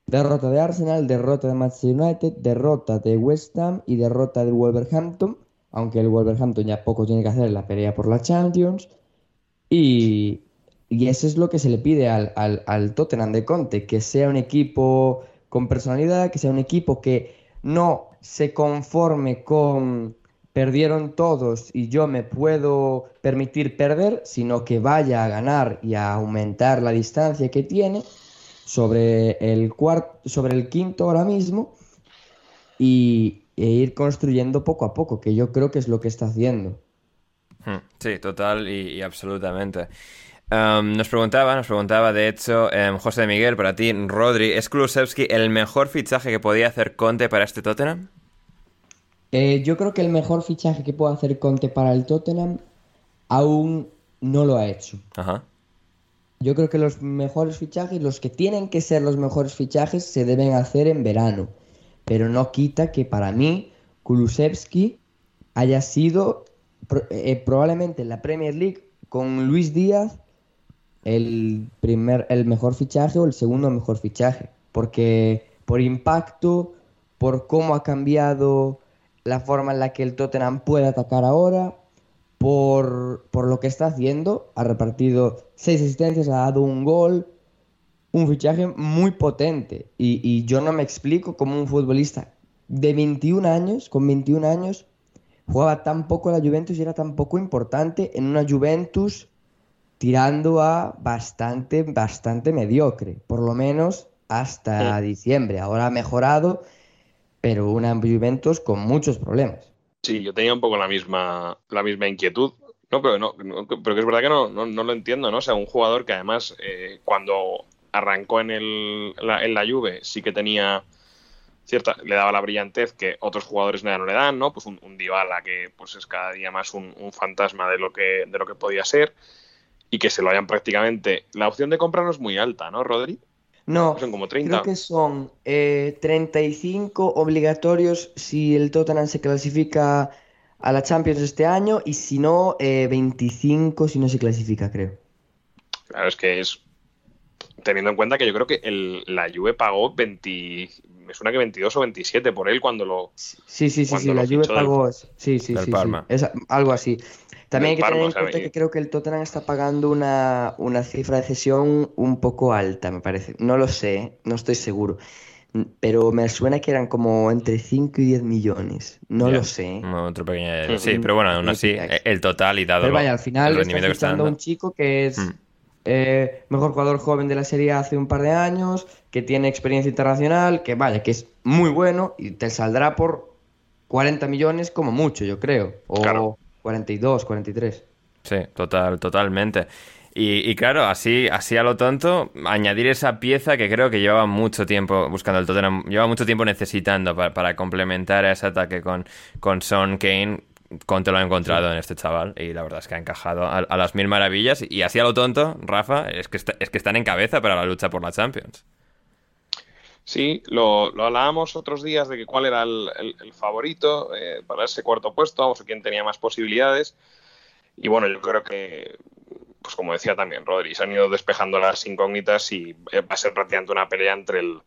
derrota de Arsenal, derrota de Manchester United, derrota de West Ham y derrota del Wolverhampton, aunque el Wolverhampton ya poco tiene que hacer en la pelea por la Champions. Y, eso es lo que se le pide al, al Tottenham de Conte, que sea un equipo con personalidad, que sea un equipo que no se conforme con perdieron todos y yo me puedo permitir perder, sino que vaya a ganar y a aumentar la distancia que tiene sobre el, sobre el quinto ahora mismo y, e ir construyendo poco a poco, que yo creo que es lo que está haciendo. Hmm, sí, total y, absolutamente. Um, nos preguntaba, nos preguntaba de hecho um, José Miguel, para ti, Rodri, ¿es Kulusevski el mejor fichaje que podía hacer Conte para este Tottenham? Eh, yo creo que el mejor fichaje que puede hacer Conte para el Tottenham aún no lo ha hecho. Yo creo que los mejores fichajes, los que tienen que ser los mejores fichajes, se deben hacer en verano. Pero no quita que para mí Kulusevski haya sido eh, probablemente en la Premier League con Luis Díaz el primer, el mejor fichaje o el segundo mejor fichaje. Porque por impacto, por cómo ha cambiado la forma en la que el Tottenham puede atacar ahora, por, lo que está haciendo. Ha repartido seis asistencias, ha dado un gol, un fichaje muy potente. Y, yo no me explico cómo un futbolista de 21 años, con 21 años, jugaba tan poco la Juventus y era tan poco importante en una Juventus tirando a bastante, bastante mediocre, por lo menos hasta diciembre. Ahora ha mejorado pero una Juventus con muchos problemas. Sí, yo tenía un poco la misma, la misma inquietud. No, pero no, pero que es verdad que no, no, lo entiendo, ¿no? O sea, un jugador que además eh, cuando arrancó en, el, la, en la Juve sí que tenía cierta, le daba la brillantez que otros jugadores no le dan, ¿no? Pues un, un Dybala que pues es cada día más un, un, fantasma de lo que de lo que podía ser y que se lo hayan prácticamente. La opción de comprarlo es muy alta, ¿no, Rodri? No, creo que son 35 eh, obligatorios si el Tottenham se clasifica a la Champions este año y si no, eh, 25 si no se clasifica, creo. Claro, es que es. Teniendo en cuenta que yo creo que el, la Juve pagó 20. Me suena que 22 o 27 por él cuando lo. Sí, sí, sí, sí, la Juve fichó del- pagó. Sí, sí, sí, del sí, algo así. También hay que tener en o sea, cuenta que creo que el Tottenham está pagando una, una cifra de cesión un poco alta, me parece. No lo sé, no estoy seguro. Pero me suena que eran como entre 5 y 10 millones. No lo sé. Otro pequeño... Sí, pero bueno, aún así, el total y dado Pero vaya, al final está fichando a dando. un chico que es Mm. eh, mejor jugador joven de la serie hace un par de años, que tiene experiencia internacional, que vaya, que es muy bueno y te saldrá por 40 millones como mucho, yo creo. O Claro. 42, 43. Sí, total, totalmente. Y, y claro, así, así a lo tonto, añadir esa pieza que creo que llevaba mucho tiempo buscando el Tottenham, lleva mucho tiempo necesitando para, para complementar ese ataque con, con Son Kane. Conte lo ha encontrado en este chaval y la verdad es que ha encajado a, a las mil maravillas. Y así a lo tonto, Rafa, es que, está- es que están en cabeza para la lucha por la Champions. Sí, lo, lo hablábamos otros días de que cuál era el, el- el favorito eh, para ese cuarto puesto, vamos, o quién tenía más posibilidades. Y bueno, yo creo que, pues como decía también Rodri, se han ido despejando las incógnitas y eh, va a ser prácticamente una pelea entre el,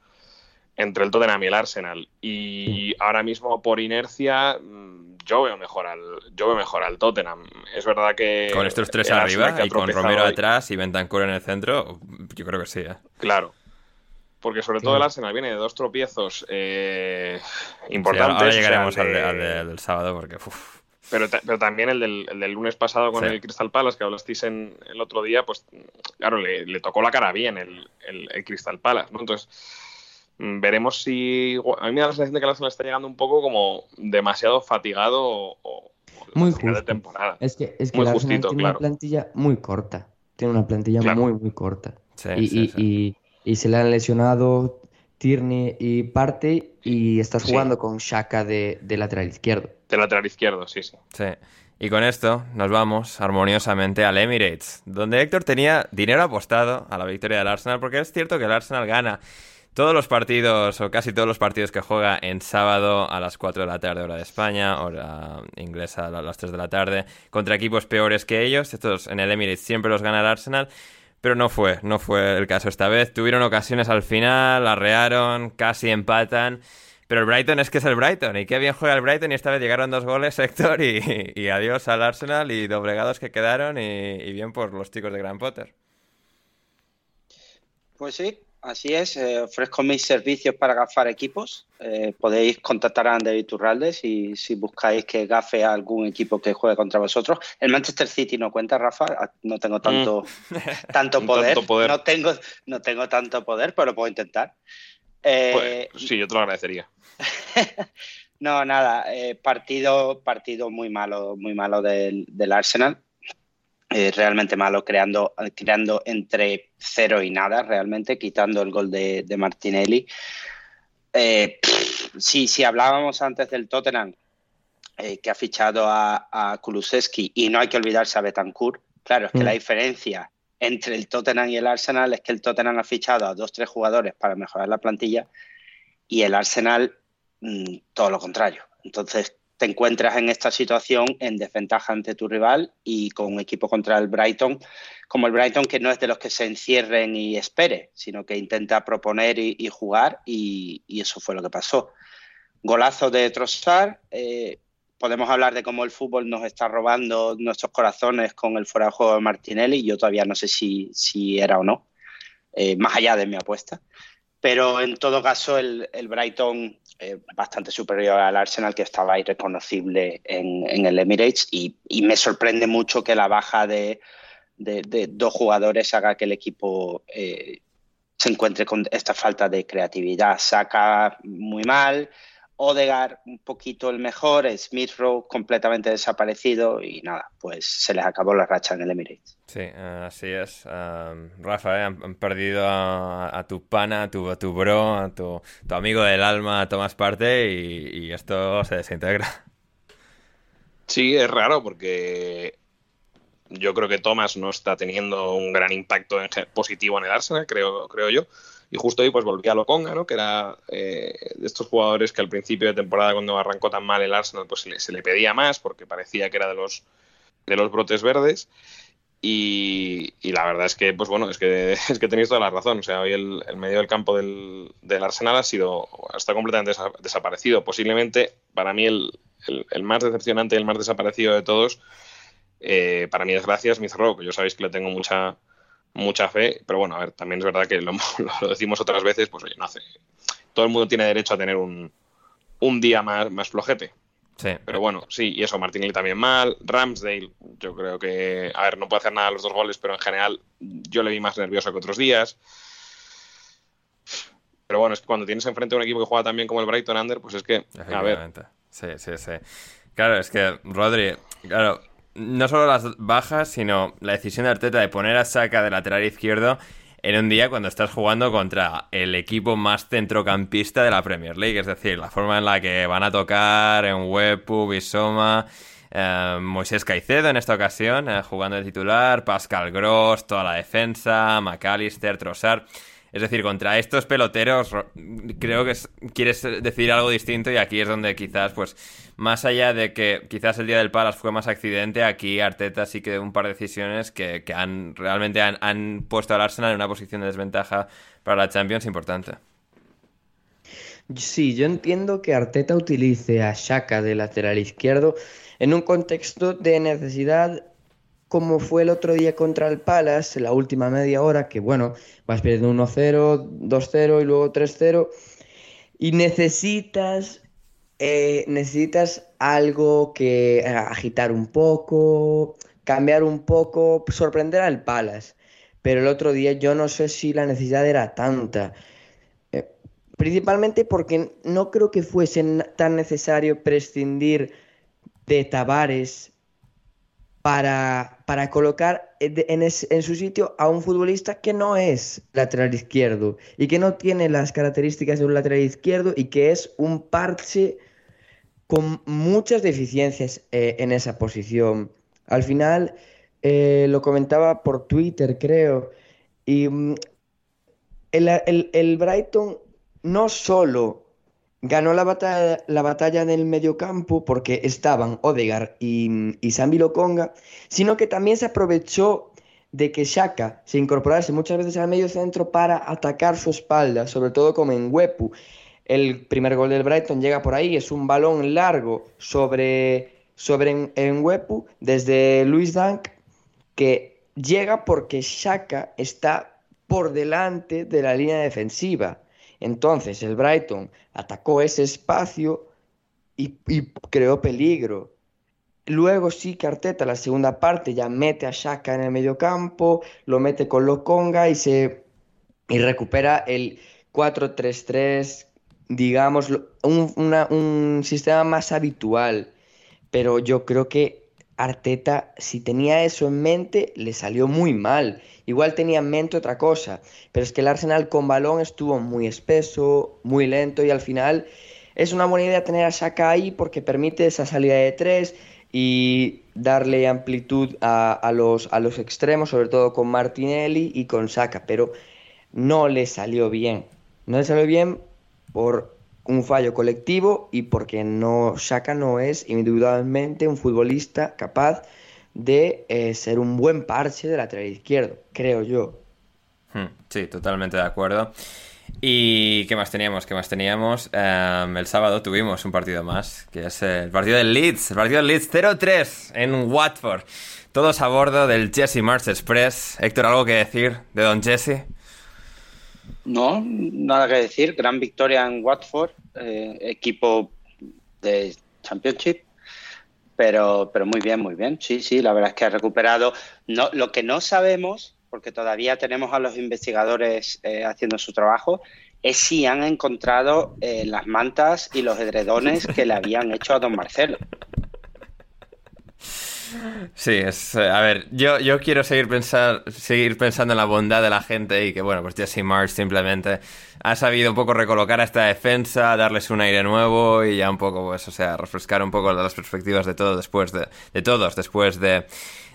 entre el Tottenham y el Arsenal. Y ahora mismo, por inercia, mm, yo veo mejor al, yo veo mejor al Tottenham. Es verdad que Con estos tres arriba y con Romero hoy- atrás y Bentancur en el centro, yo creo que sí. ¿eh? Claro. Porque sobre todo el Arsenal viene de dos tropiezos eh, Sí, importantes. ahora, ahora o sea, llegaremos al, de- de- al de- del sábado porque... uf, Pero, pero también el del, el del lunes pasado con Sí. el Crystal Palace, que hablasteis en, el otro día, pues claro, le, le tocó la cara bien el, el- el Crystal Palace, ¿no? Entonces, mm, veremos si... A mí me da la sensación de que el Arsenal está llegando un poco como demasiado fatigado o, Muy de justo. temporada. Es que, es que Muy el Arsenal justito, tiene claro. una plantilla muy corta. Tiene una plantilla Claro. muy, muy corta. sí, y, sí, y- sí. y- y se le han lesionado Tierney y Partey y estás Sí. jugando con Shaka de, de lateral izquierdo. De lateral izquierdo, sí, sí. Sí. Y con esto nos vamos armoniosamente al Emirates, donde Héctor tenía dinero apostado a la victoria del Arsenal, porque es cierto que el Arsenal gana todos los partidos, o casi todos los partidos que juega en sábado a las 4 de la tarde, hora de España, hora inglesa a las 3 de la tarde, contra equipos peores que ellos. Estos en el Emirates siempre los gana el Arsenal. Pero no fue, no fue el caso esta vez. Tuvieron ocasiones al final, arrearon, casi empatan. Pero el Brighton es que es el Brighton. Y qué bien juega el Brighton. Y esta vez llegaron dos goles, Héctor. Y, adiós al Arsenal. Y doblegados que quedaron. Y, y bien por los chicos de Gran Potter. Pues sí, así es. eh, ofrezco mis servicios para gafar equipos. Eh, podéis contactar a Ander Iturralde si, si buscáis que gafe a algún equipo que juegue contra vosotros. El Manchester City no cuenta, Rafa. Ah, No tengo tanto, poder. tanto poder. No, tengo, no tengo tanto poder, pero lo puedo intentar. Eh, Pues, sí, yo te lo agradecería. no, nada, eh, partido, partido muy malo, muy malo del, del Arsenal. Eh, realmente malo, creando, creando entre cero y nada, realmente, quitando el gol de, de Martinelli. Eh, pff, si, si hablábamos antes del Tottenham, eh, que ha fichado a, a Kulusevski, y no hay que olvidarse a Betancourt, claro, es que Mm. la diferencia entre el Tottenham y el Arsenal es que el Tottenham ha fichado a dos, tres jugadores para mejorar la plantilla y el Arsenal mm, todo lo contrario. Entonces te encuentras en esta situación en desventaja ante tu rival y con un equipo contra el Brighton, como el Brighton que no es de los que se encierren y espere, sino que intenta proponer y, jugar y, y eso fue lo que pasó. Golazo de Trossard, eh, podemos hablar de cómo el fútbol nos está robando nuestros corazones con el fuera de juego de Martinelli, yo todavía no sé si, si era o no, eh, más allá de mi apuesta. Pero en todo caso, el, Brighton eh, bastante superior al Arsenal, que estaba irreconocible en, el Emirates. Y, me sorprende mucho que la baja de, de, de dos jugadores haga que el equipo eh, se encuentre con esta falta de creatividad. Saca muy mal, Odegar un poquito el mejor, Smith Rowe completamente desaparecido y nada, pues se les acabó la racha en el Emirates. Sí, uh, así es. Uh, Rafa, ¿eh? han, han, perdido a, a, tu pana, a tu, a tu bro, a tu, tu, amigo del alma, tomas parte y, y, esto se desintegra. Sí, es raro porque yo creo que Thomas no está teniendo un gran impacto en, positivo en el Arsenal, creo, creo yo. Y justo ahí pues volví a Loconga, ¿no? que era eh, de estos jugadores que al principio de temporada cuando arrancó tan mal el Arsenal pues se le, se le pedía más porque parecía que era de los, de los brotes verdes. Y, y, la verdad es que, pues bueno, es que, es que tenéis toda la razón. O sea, hoy el, medio del campo del, del, Arsenal ha sido, está completamente desa desaparecido. Posiblemente, para mí, el, el, más decepcionante el más desaparecido de todos, eh, para mi desgracia, es Smith Rowe, que yo sabéis que le tengo mucha, mucha fe. Pero bueno, a ver, también es verdad que lo, lo decimos otras veces, pues oye, no hace. Todo el mundo tiene derecho a tener un, un día más, más flojete. Sí. Pero bueno, sí, y eso, Martinelli también mal. Ramsdale, yo creo que, a ver, no puede hacer nada los dos goles, pero en general yo le vi más nervioso que otros días. Pero bueno, es que cuando tienes enfrente a un equipo que juega tan bien como el Brighton Under, pues es que, a ver. Sí, sí, sí. Claro, es que Rodri, claro, no solo las bajas, sino la decisión de Arteta de poner a Saka de lateral izquierdo en un día cuando estás jugando contra el equipo más centrocampista de la Premier League. Es decir, la forma en la que van a tocar en Wepu, Bisoma, eh, Moisés Caicedo en esta ocasión, eh, jugando de titular, Pascal Gross, toda la defensa, McAllister, Trossard. Es decir, contra estos peloteros creo que quieres decir algo distinto y aquí es donde quizás, pues, más allá de que quizás el día del Palace fue más accidente, aquí Arteta sí que un par de decisiones que, que han realmente han, han, puesto al Arsenal en una posición de desventaja para la Champions importante. Sí, yo entiendo que Arteta utilice a Shaka de lateral izquierdo en un contexto de necesidad como fue el otro día contra el Palace, la última media hora, que bueno, vas perdiendo 1-0, 2-0 y luego 3-0, y necesitas, eh, necesitas algo que eh, agitar un poco, cambiar un poco, sorprender al Palace. Pero el otro día yo no sé si la necesidad era tanta. Eh, principalmente porque no creo que fuese tan necesario prescindir de Tavares para, para colocar en, es, en, su sitio a un futbolista que no es lateral izquierdo y que no tiene las características de un lateral izquierdo y que es un parche con muchas deficiencias eh, en esa posición. Al final, eh, lo comentaba por Twitter, creo, y mm, el, el, el Brighton no solo Ganó la batalla, la batalla en el mediocampo porque estaban Odegar y, y Sambi sino que también se aprovechó de que Shaka se incorporase muchas veces al medio centro para atacar su espalda, sobre todo como en Wepu. El primer gol del Brighton llega por ahí, es un balón largo sobre, sobre en, Wepu desde Luis Dunk que llega porque Shaka está por delante de la línea defensiva. Entonces el Brighton atacó ese espacio y, creó peligro. Luego sí que Arteta, la segunda parte, ya mete a Shaka en el mediocampo, lo mete con Lokonga y se y recupera el 4-3-3, digamos, un sistema más habitual. Pero yo creo que Arteta, si tenía eso en mente, le salió muy mal. Igual tenía en mente otra cosa, pero es que el Arsenal con balón estuvo muy espeso, muy lento y al final es una buena idea tener a Saka ahí porque permite esa salida de tres y darle amplitud a, a, los, a los extremos, sobre todo con Martinelli y con Saka, pero no le salió bien. No le salió bien por un fallo colectivo y porque no Saka no es individualmente un futbolista capaz de eh, ser un buen parche de lateral izquierdo, creo yo. Hmm, sí, totalmente de acuerdo. ¿Y qué más teníamos? ¿Qué más teníamos? Um, el sábado tuvimos un partido más, que es el partido del Leeds. El partido del Leeds 0-3 en Watford. Todos a bordo del Jesse Mars Express. Héctor, ¿algo que decir de Don Jesse? No, nada que decir. Gran victoria en Watford, eh, equipo de Championship. Pero, pero muy bien, muy bien. Sí, sí, la verdad es que ha recuperado. No, lo que no sabemos, porque todavía tenemos a los investigadores eh, haciendo su trabajo, es si han encontrado eh, las mantas y los edredones que le habían hecho a don Marcelo. Sí, es. A ver, yo, yo quiero seguir, pensar, seguir pensando en la bondad de la gente y que, bueno, pues Jesse Marsh simplemente ha sabido un poco recolocar a esta defensa, darles un aire nuevo y ya un poco, pues, o sea, refrescar un poco las perspectivas de todo después de, de todos después de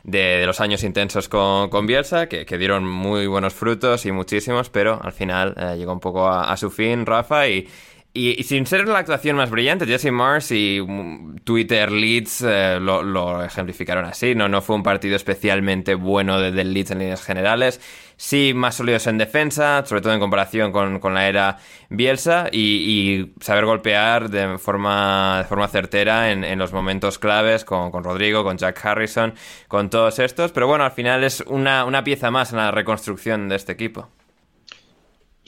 de, los años intensos con, con Bielsa, que, que, dieron muy buenos frutos y muchísimos, pero al final eh, llegó un poco a, a, su fin, Rafa, y, y, sin ser la actuación más brillante, Jesse Mars y mm, Twitter Leeds eh, lo, ejemplificaron así. No, no fue un partido especialmente bueno desde el Leeds en líneas generales. Sí, más sólidos en defensa, sobre todo en comparación con, con la era Bielsa, y, saber golpear de forma, de forma certera en, en los momentos claves con, con, Rodrigo, con Jack Harrison, con todos estos. Pero bueno, al final es una, una pieza más en la reconstrucción de este equipo.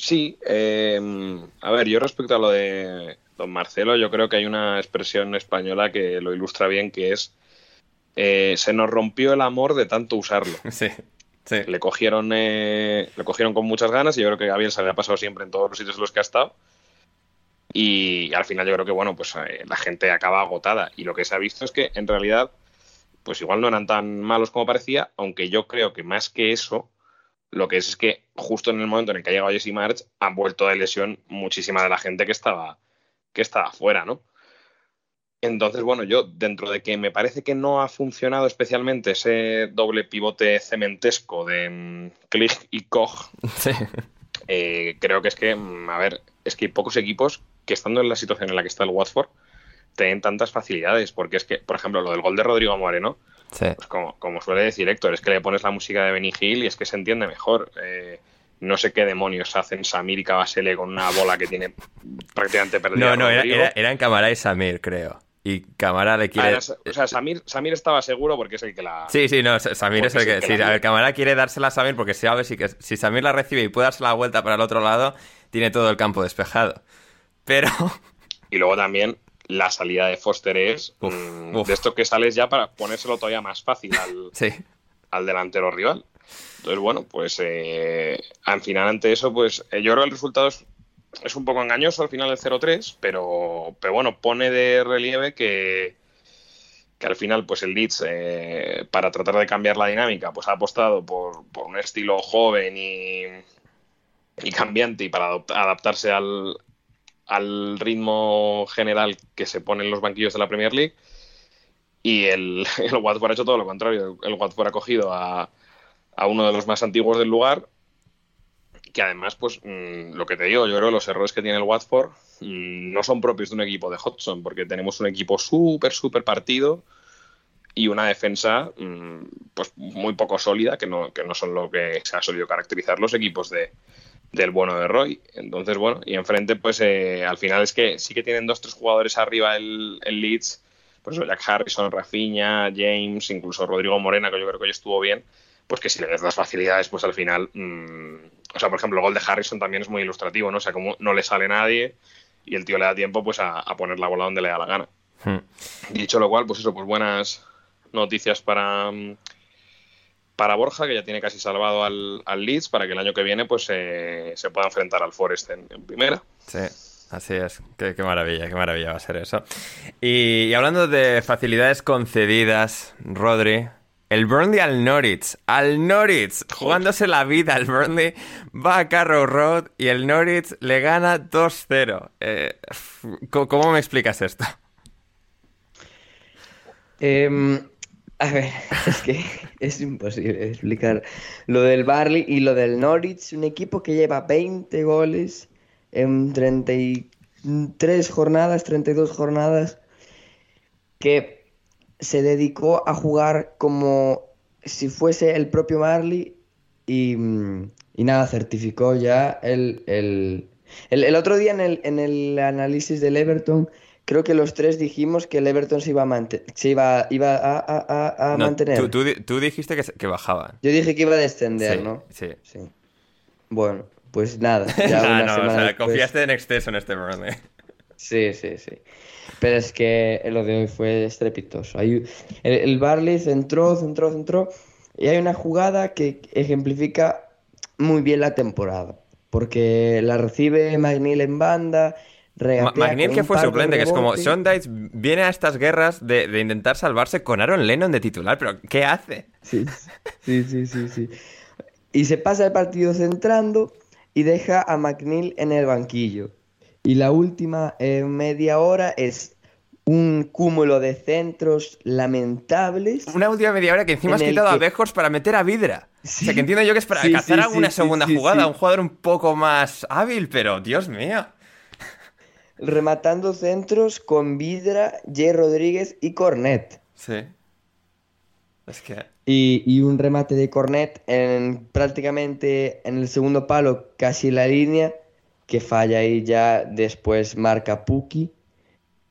Sí, em, a ver, yo respecto a lo de don Marcelo, yo creo que hay una expresión española que lo ilustra bien, que es eh, se nos rompió el amor de tanto usarlo. Sí, sí. Le cogieron, eh, le cogieron con muchas ganas y yo creo que Gabriel se había pasado siempre en todos los sitios en los que ha estado. Y al final yo creo que bueno, pues eh, la gente acaba agotada. Y lo que se ha visto es que en realidad, pues igual no eran tan malos como parecía, aunque yo creo que más que eso, lo que es es que justo en el momento en el que ha llegado Jesse March, han vuelto de lesión muchísima de la gente que estaba, que estaba fuera, ¿no? Entonces, bueno, yo dentro de que me parece que no ha funcionado especialmente ese doble pivote cementesco de um, y Koch, eh, creo que es que, mm, a ver, es que hay pocos equipos que estando en la situación en la que está el Watford tienen tantas facilidades, porque es que, por ejemplo, lo del gol de Rodrigo Moreno, pues como, como, suele decir Héctor, es que le pones la música de Benny Hill y es que se entiende mejor. Eh, no sé qué demonios hacen Samir y Cabasele con una bola que tiene prácticamente perdida. No, no, era, eran Camara y Samir, creo. Y Camara le quiere. Ah, o sea, Samir, Samir, estaba seguro porque es el que la. Sí, sí, no, Samir es el que. sí, Camara quiere dársela a Samir porque sabe si, que, si Samir la recibe y puede darse la vuelta para el otro lado, tiene todo el campo despejado. Pero. Y luego también la salida de Foster es mm, de esto que sales ya para ponérselo todavía más fácil al, al delantero rival. Entonces, bueno, pues eh, al final ante eso, pues eh, yo creo que el resultado es, un poco engañoso al final del 0-3, pero, pero bueno, pone de relieve que, que al final pues el Leeds eh, para tratar de cambiar la dinámica pues ha apostado por, por un estilo joven y, y cambiante y para adaptarse al, al ritmo general que se pone en los banquillos de la Premier League. Y el, el Watford ha hecho todo lo contrario. El Watford ha cogido a, a uno de los más antiguos del lugar, que además, pues mm, lo que te digo, yo creo que los errores que tiene el Watford mm, no son propios de un equipo de Hodgson, porque tenemos un equipo súper, súper partido y una defensa mm, pues muy poco sólida, que no, que no son lo que se ha solido caracterizar los equipos de, del bueno de Roy. Entonces, bueno, y enfrente, pues eh, al final es que sí que tienen dos, tres jugadores arriba el, el Leeds, pues Jack Harrison, Rafinha, James, incluso Rodrigo Morena, que yo creo que hoy estuvo bien, pues que si le das las facilidades, pues al final, mm, o sea, por ejemplo, el gol de Harrison también es muy ilustrativo, ¿no? O sea, como no le sale nadie y el tío le da tiempo pues a, poner la bola donde le da la gana. Hmm. Dicho lo cual, pues eso, pues buenas noticias para... Mm, para Borja, que ya tiene casi salvado al, Leeds, para que el año que viene pues se pueda enfrentar al Forest en, primera. Sí. Así es, qué, maravilla, qué maravilla va a ser eso. Y, hablando de facilidades concedidas, Rodri, el Burnley al Norwich, al Norwich, jugándose la vida, el Burnley va a Carrow Road y el Norwich le gana 2-0. Eh, ¿Cómo me explicas esto? Eh, a ver, es que es imposible explicar lo del Barley y lo del Norwich, un equipo que lleva 20 goles en 33 jornadas, 32 jornadas, que se dedicó a jugar como si fuese el propio Marley y, nada, certificó ya el, el, otro día en el, en el análisis del Everton creo que los tres dijimos que el Everton se iba a, se iba, iba a, mantener. Tú, dijiste que, bajaban. Yo dije que iba a descender, ¿no? Sí. sí. Bueno, pues nada. Ya no, o sea, confiaste en exceso en este momento. ¿eh? Sí, sí, sí. Pero es que lo de hoy fue estrepitoso. Hay, el, el Barley centró, centró, centró. Y hay una jugada que ejemplifica muy bien la temporada. Porque la recibe McNeil en banda McNeil que fue suplente, que es como Sean Dice viene a estas guerras de, intentar salvarse con Aaron Lennon de titular, pero ¿qué hace? Sí, sí, sí, sí, sí. Y se pasa el partido centrando y deja a McNeil en el banquillo. Y la última eh, media hora es un cúmulo de centros lamentables. Una última media hora que encima has en el quitado a Bejors para meter a Vidra. o sea, que entiendo yo que es para Sí, cazar sí, alguna sí, segunda sí, sí, jugada, sí. un jugador un poco más hábil, pero Dios mío. Rematando centros con Vidra, Jay Rodríguez y Cornet. Sí. Es que... Y, y un remate de Cornet en prácticamente en el segundo palo, casi la línea, que falla ahí ya después marca Puki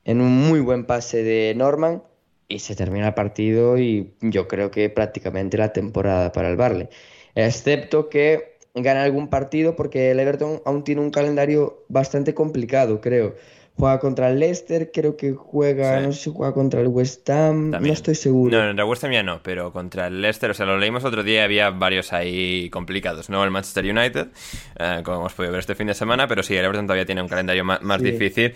en un muy buen pase de Norman y se termina el partido y yo creo que prácticamente la temporada para el Barley. Excepto que gana algún partido porque el Everton aún tiene un calendario bastante complicado, creo. Juega contra el Leicester, creo que juega, Sí. no sé si juega contra el West Ham, También. no estoy seguro. No, contra West Ham ya no, pero contra el Leicester, o sea, lo leímos otro día, había varios ahí complicados, ¿no? El Manchester United, eh, como hemos podido ver este fin de semana, pero sí, el Everton todavía tiene un calendario más, Sí. difícil.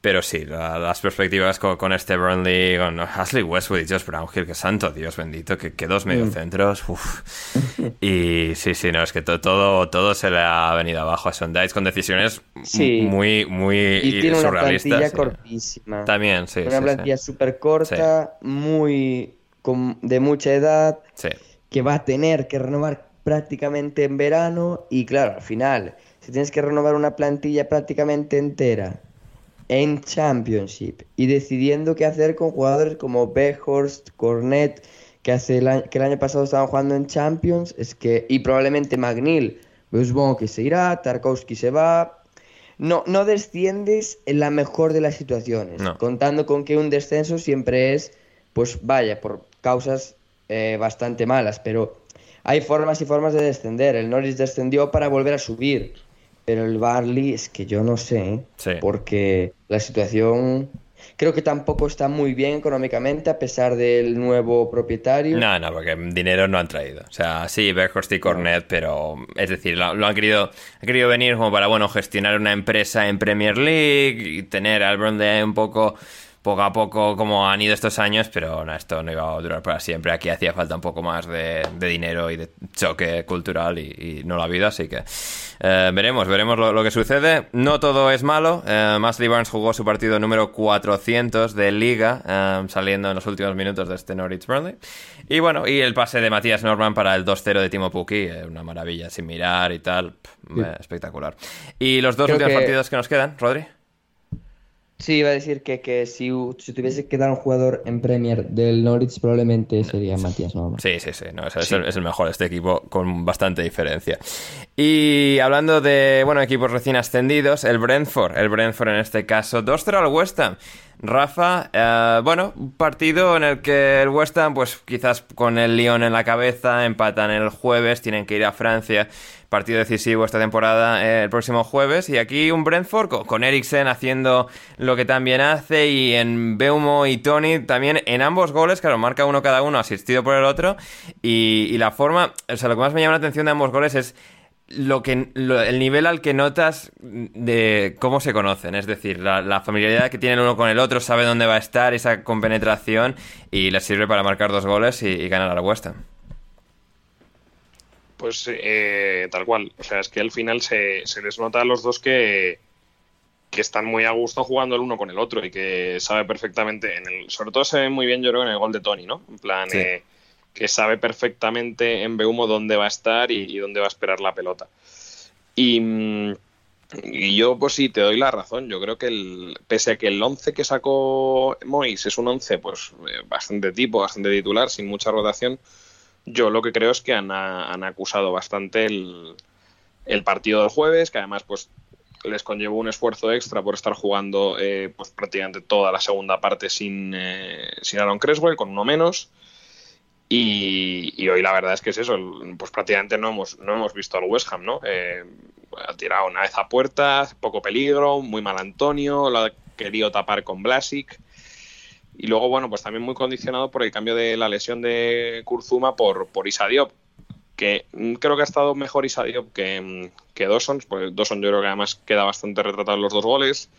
Pero sí, la- las perspectivas con, con este Burnley, con Ashley Westwood y Josh Brownhill, que santo Dios bendito, que, que dos mediocentros, uff. Y sí, sí, no, es que to- todo, todo se le ha venido abajo a Sondites con decisiones Sí. muy, muy Y tiene una surrealistas. plantilla sí. cortísima. También, sí, Una sí, plantilla súper corta, muy con- de mucha edad, Sí. que va a tener que renovar prácticamente en verano. Y claro, al final, si tienes que renovar una plantilla prácticamente entera en Championship y decidiendo qué hacer con jugadores como Behorst, Cornet, que, hace el año, que el año pasado estaban jugando en Champions, es que, y probablemente Magnil, pues supongo que se irá, Tarkowski se va. No, no desciendes en la mejor de las situaciones, No. contando con que un descenso siempre es, pues vaya, por causas eh, bastante malas, pero hay formas y formas de descender. El Norwich descendió para volver a subir, pero el Barley es que yo no sé. Sí. porque la situación creo que tampoco está muy bien económicamente a pesar del nuevo propietario. No, no, porque dinero no han traído. O sea, sí, Berghorst y Cornet, pero es decir, lo, lo han querido han querido venir como para, bueno, gestionar una empresa en Premier League y tener al Burnley un poco poco a poco como han ido estos años, pero no, esto no iba a durar para siempre. Aquí hacía falta un poco más de, de dinero y de choque cultural y, y no lo ha habido, así que eh, veremos, veremos lo, lo que sucede. No todo es malo. Eh, Masley Barnes jugó su partido número 400 de liga, eh, saliendo en los últimos minutos de este Norwich Burnley. Y bueno, y el pase de Matías Norman para el 2-0 de Timo Pukki, eh, una maravilla, sin mirar y tal, pff, espectacular. Y los dos Creo últimos que- partidos que nos quedan, Rodri. Sí, iba a decir que, que si, si tuviese que dar un jugador en Premier del Norwich probablemente sería Matías Norman. Sí, sí, sí, no, es, es el, es el mejor de este equipo con bastante diferencia. Y hablando de, bueno, equipos recién ascendidos, el Brentford, el Brentford en este caso, 2-0 al West Ham. Rafa, eh, bueno, un partido en el que el West Ham, pues quizás con el Lyon en la cabeza, empatan el jueves, tienen que ir a Francia, partido decisivo esta temporada eh, el próximo jueves, y aquí un Brentford con, Eriksen haciendo lo que también hace, y en Beumo y Tony también en ambos goles, claro, marca uno cada uno asistido por el otro, y, y la forma, o sea, lo que más me llama la atención de ambos goles es lo que lo- el nivel al que notas de cómo se conocen, es decir, la, la familiaridad que tienen uno con el otro, sabe dónde va a estar, esa compenetración y les sirve para marcar dos goles y, y ganar al West Ham. Pues eh, tal cual. O sea, es que al final se, se les nota a los dos que, que están muy a gusto jugando el uno con el otro y que sabe perfectamente. En el, sobre todo se ve muy bien, yo creo, en el gol de Tony, ¿no? En plan, Sí. eh, que sabe perfectamente en Beumo dónde va a estar y, y dónde va a esperar la pelota. Y, y yo, pues sí, te doy la razón. Yo creo que el, pese a que el 11 que sacó Mois es un 11 pues eh, bastante tipo, bastante titular, sin mucha rotación, yo lo que creo es que han, han acusado bastante el, el partido del jueves, que además pues les conllevó un esfuerzo extra por estar jugando eh, pues prácticamente toda la segunda parte sin, eh, Aaron Creswell, con uno menos. Y, hoy la verdad es que es eso, pues prácticamente no hemos, no hemos visto al West Ham, ¿no? Eh, ha tirado una vez a puerta, poco peligro, muy mal Antonio, lo ha querido tapar con Blasic. Y luego, bueno, pues también muy condicionado por el cambio de la lesión de Kurzuma por, por Issa Diop, que mm, creo que ha estado mejor Issa Diop que, mm, que Dawson, porque Dawson yo creo que además queda bastante retratado en los dos goles.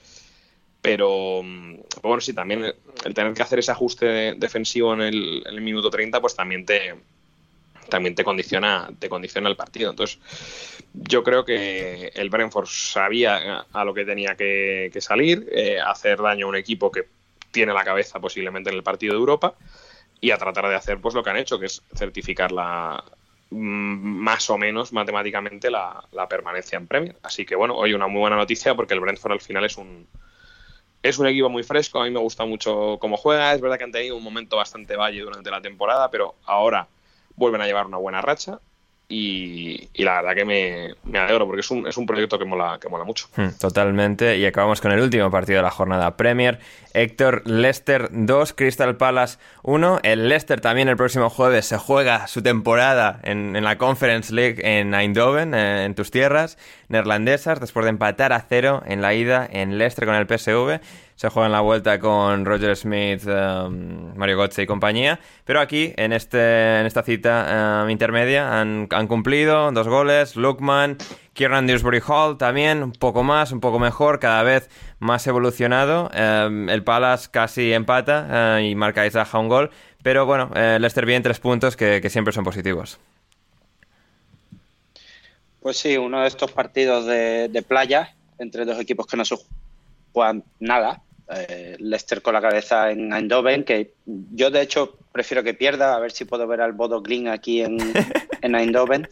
Pero mm, bueno, sí, también el, tener que hacer ese ajuste de- defensivo en el, minuto 30, pues también te, también te condiciona, te condiciona el partido. Entonces, yo creo que el Brentford sabía a lo que tenía que, que salir, eh, hacer daño a un equipo que tiene la cabeza posiblemente en el partido de Europa y a tratar de hacer pues lo que han hecho, que es certificar la mm, más o menos matemáticamente la, permanencia en Premier. Así que bueno, hoy una muy buena noticia porque el Brentford al final es un es un equipo muy fresco, a mí me gusta mucho cómo juega, es verdad que han tenido un momento bastante valle durante la temporada, pero ahora vuelven a llevar una buena racha y, la verdad que me, me, alegro porque es un, es un proyecto que mola, que mola mucho. Hmm, totalmente. Y acabamos con el último partido de la jornada Premier. Héctor, Leicester 2, Crystal Palace 1. El Leicester también el próximo jueves se juega su temporada en, en la Conference League en Eindhoven, eh, en tus tierras neerlandesas, después de empatar a cero en la ida en Leicester con el PSV se juega en la vuelta con Roger Smith, um, Mario Götze y compañía. Pero aquí, en, este, en esta cita um, intermedia, han, cumplido dos goles. Lukman, Kieran Dewsbury Hall también, un poco más, un poco mejor, cada vez más evolucionado. Um, el Palace casi empata y marca Isaac un gol. Pero bueno, Leicester bien tres puntos que, que siempre son positivos. Pues sí, uno de estos partidos de, de playa entre dos equipos que no se juegan nada, eh, Leicester con la cabeza en Eindhoven, que yo de hecho prefiero que pierda, a ver si puedo ver al Bodo Glin aquí en, en Eindhoven.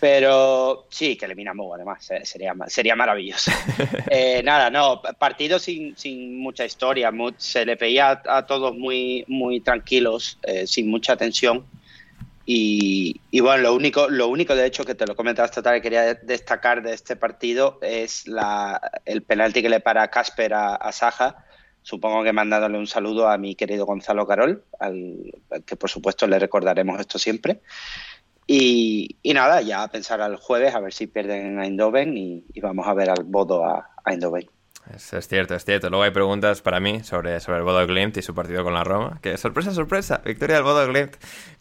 Pero sí, que eliminamos además, eh, sería, sería maravilloso. Eh, nada, no, partido sin, sin mucha historia, se le veía a, a, todos muy, muy tranquilos, eh, sin mucha tensión. Y, y, bueno, lo único, lo único de hecho que te lo comentaba esta tarde quería destacar de este partido es la, el penalti que le para Casper a, a Saja. Supongo que mandándole un saludo a mi querido Gonzalo Carol, al, al que por supuesto le recordaremos esto siempre. Y, y, nada, ya a pensar al jueves a ver si pierden en Eindhoven y, y vamos a ver al Bodo a, a Eindhoven. Es, es, cierto, es cierto. Luego hay preguntas para mí sobre, sobre el Bodo Glimt y su partido con la Roma. Que sorpresa, sorpresa. Victoria del Bodo Glimt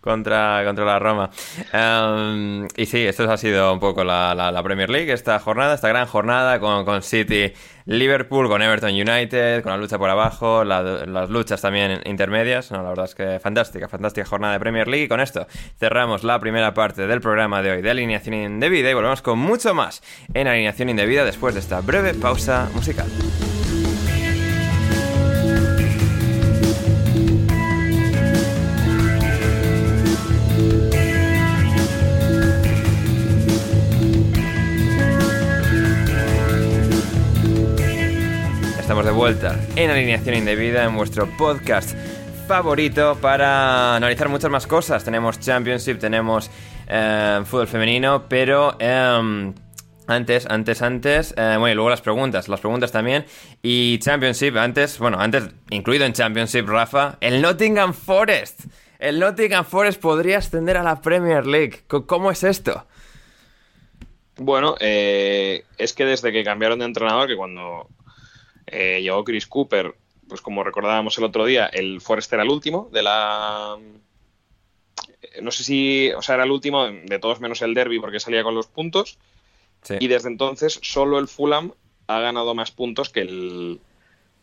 contra, contra la Roma. Um, y sí, esto ha sido un poco la, la, Premier League, esta jornada, esta gran jornada con, con City, Liverpool, con Everton United, con la lucha por abajo, la, las luchas también intermedias. No, la verdad es que fantástica, fantástica jornada de Premier League. Y con esto cerramos la primera parte del programa de hoy de Alineación Indebida y volvemos con mucho más en Alineación Indebida después de esta breve pausa musical. De vuelta en Alineación Indebida en vuestro podcast favorito para analizar muchas más cosas. Tenemos Championship, tenemos eh, fútbol femenino, pero eh, antes, antes, antes, eh, bueno, y luego las preguntas, las preguntas también. Y Championship, antes, bueno, antes, incluido en Championship, Rafa, el Nottingham Forest. El Nottingham Forest podría ascender a la Premier League. ¿Cómo es esto? Bueno, eh, es que desde que cambiaron de entrenador, que cuando eh, llegó Chris Cooper, pues como recordábamos el otro día, el Forest era el último de la... No sé si, o sea, era el último de todos menos el Derby porque salía con los puntos. Sí. Y desde entonces solo el Fulham ha ganado más puntos que el,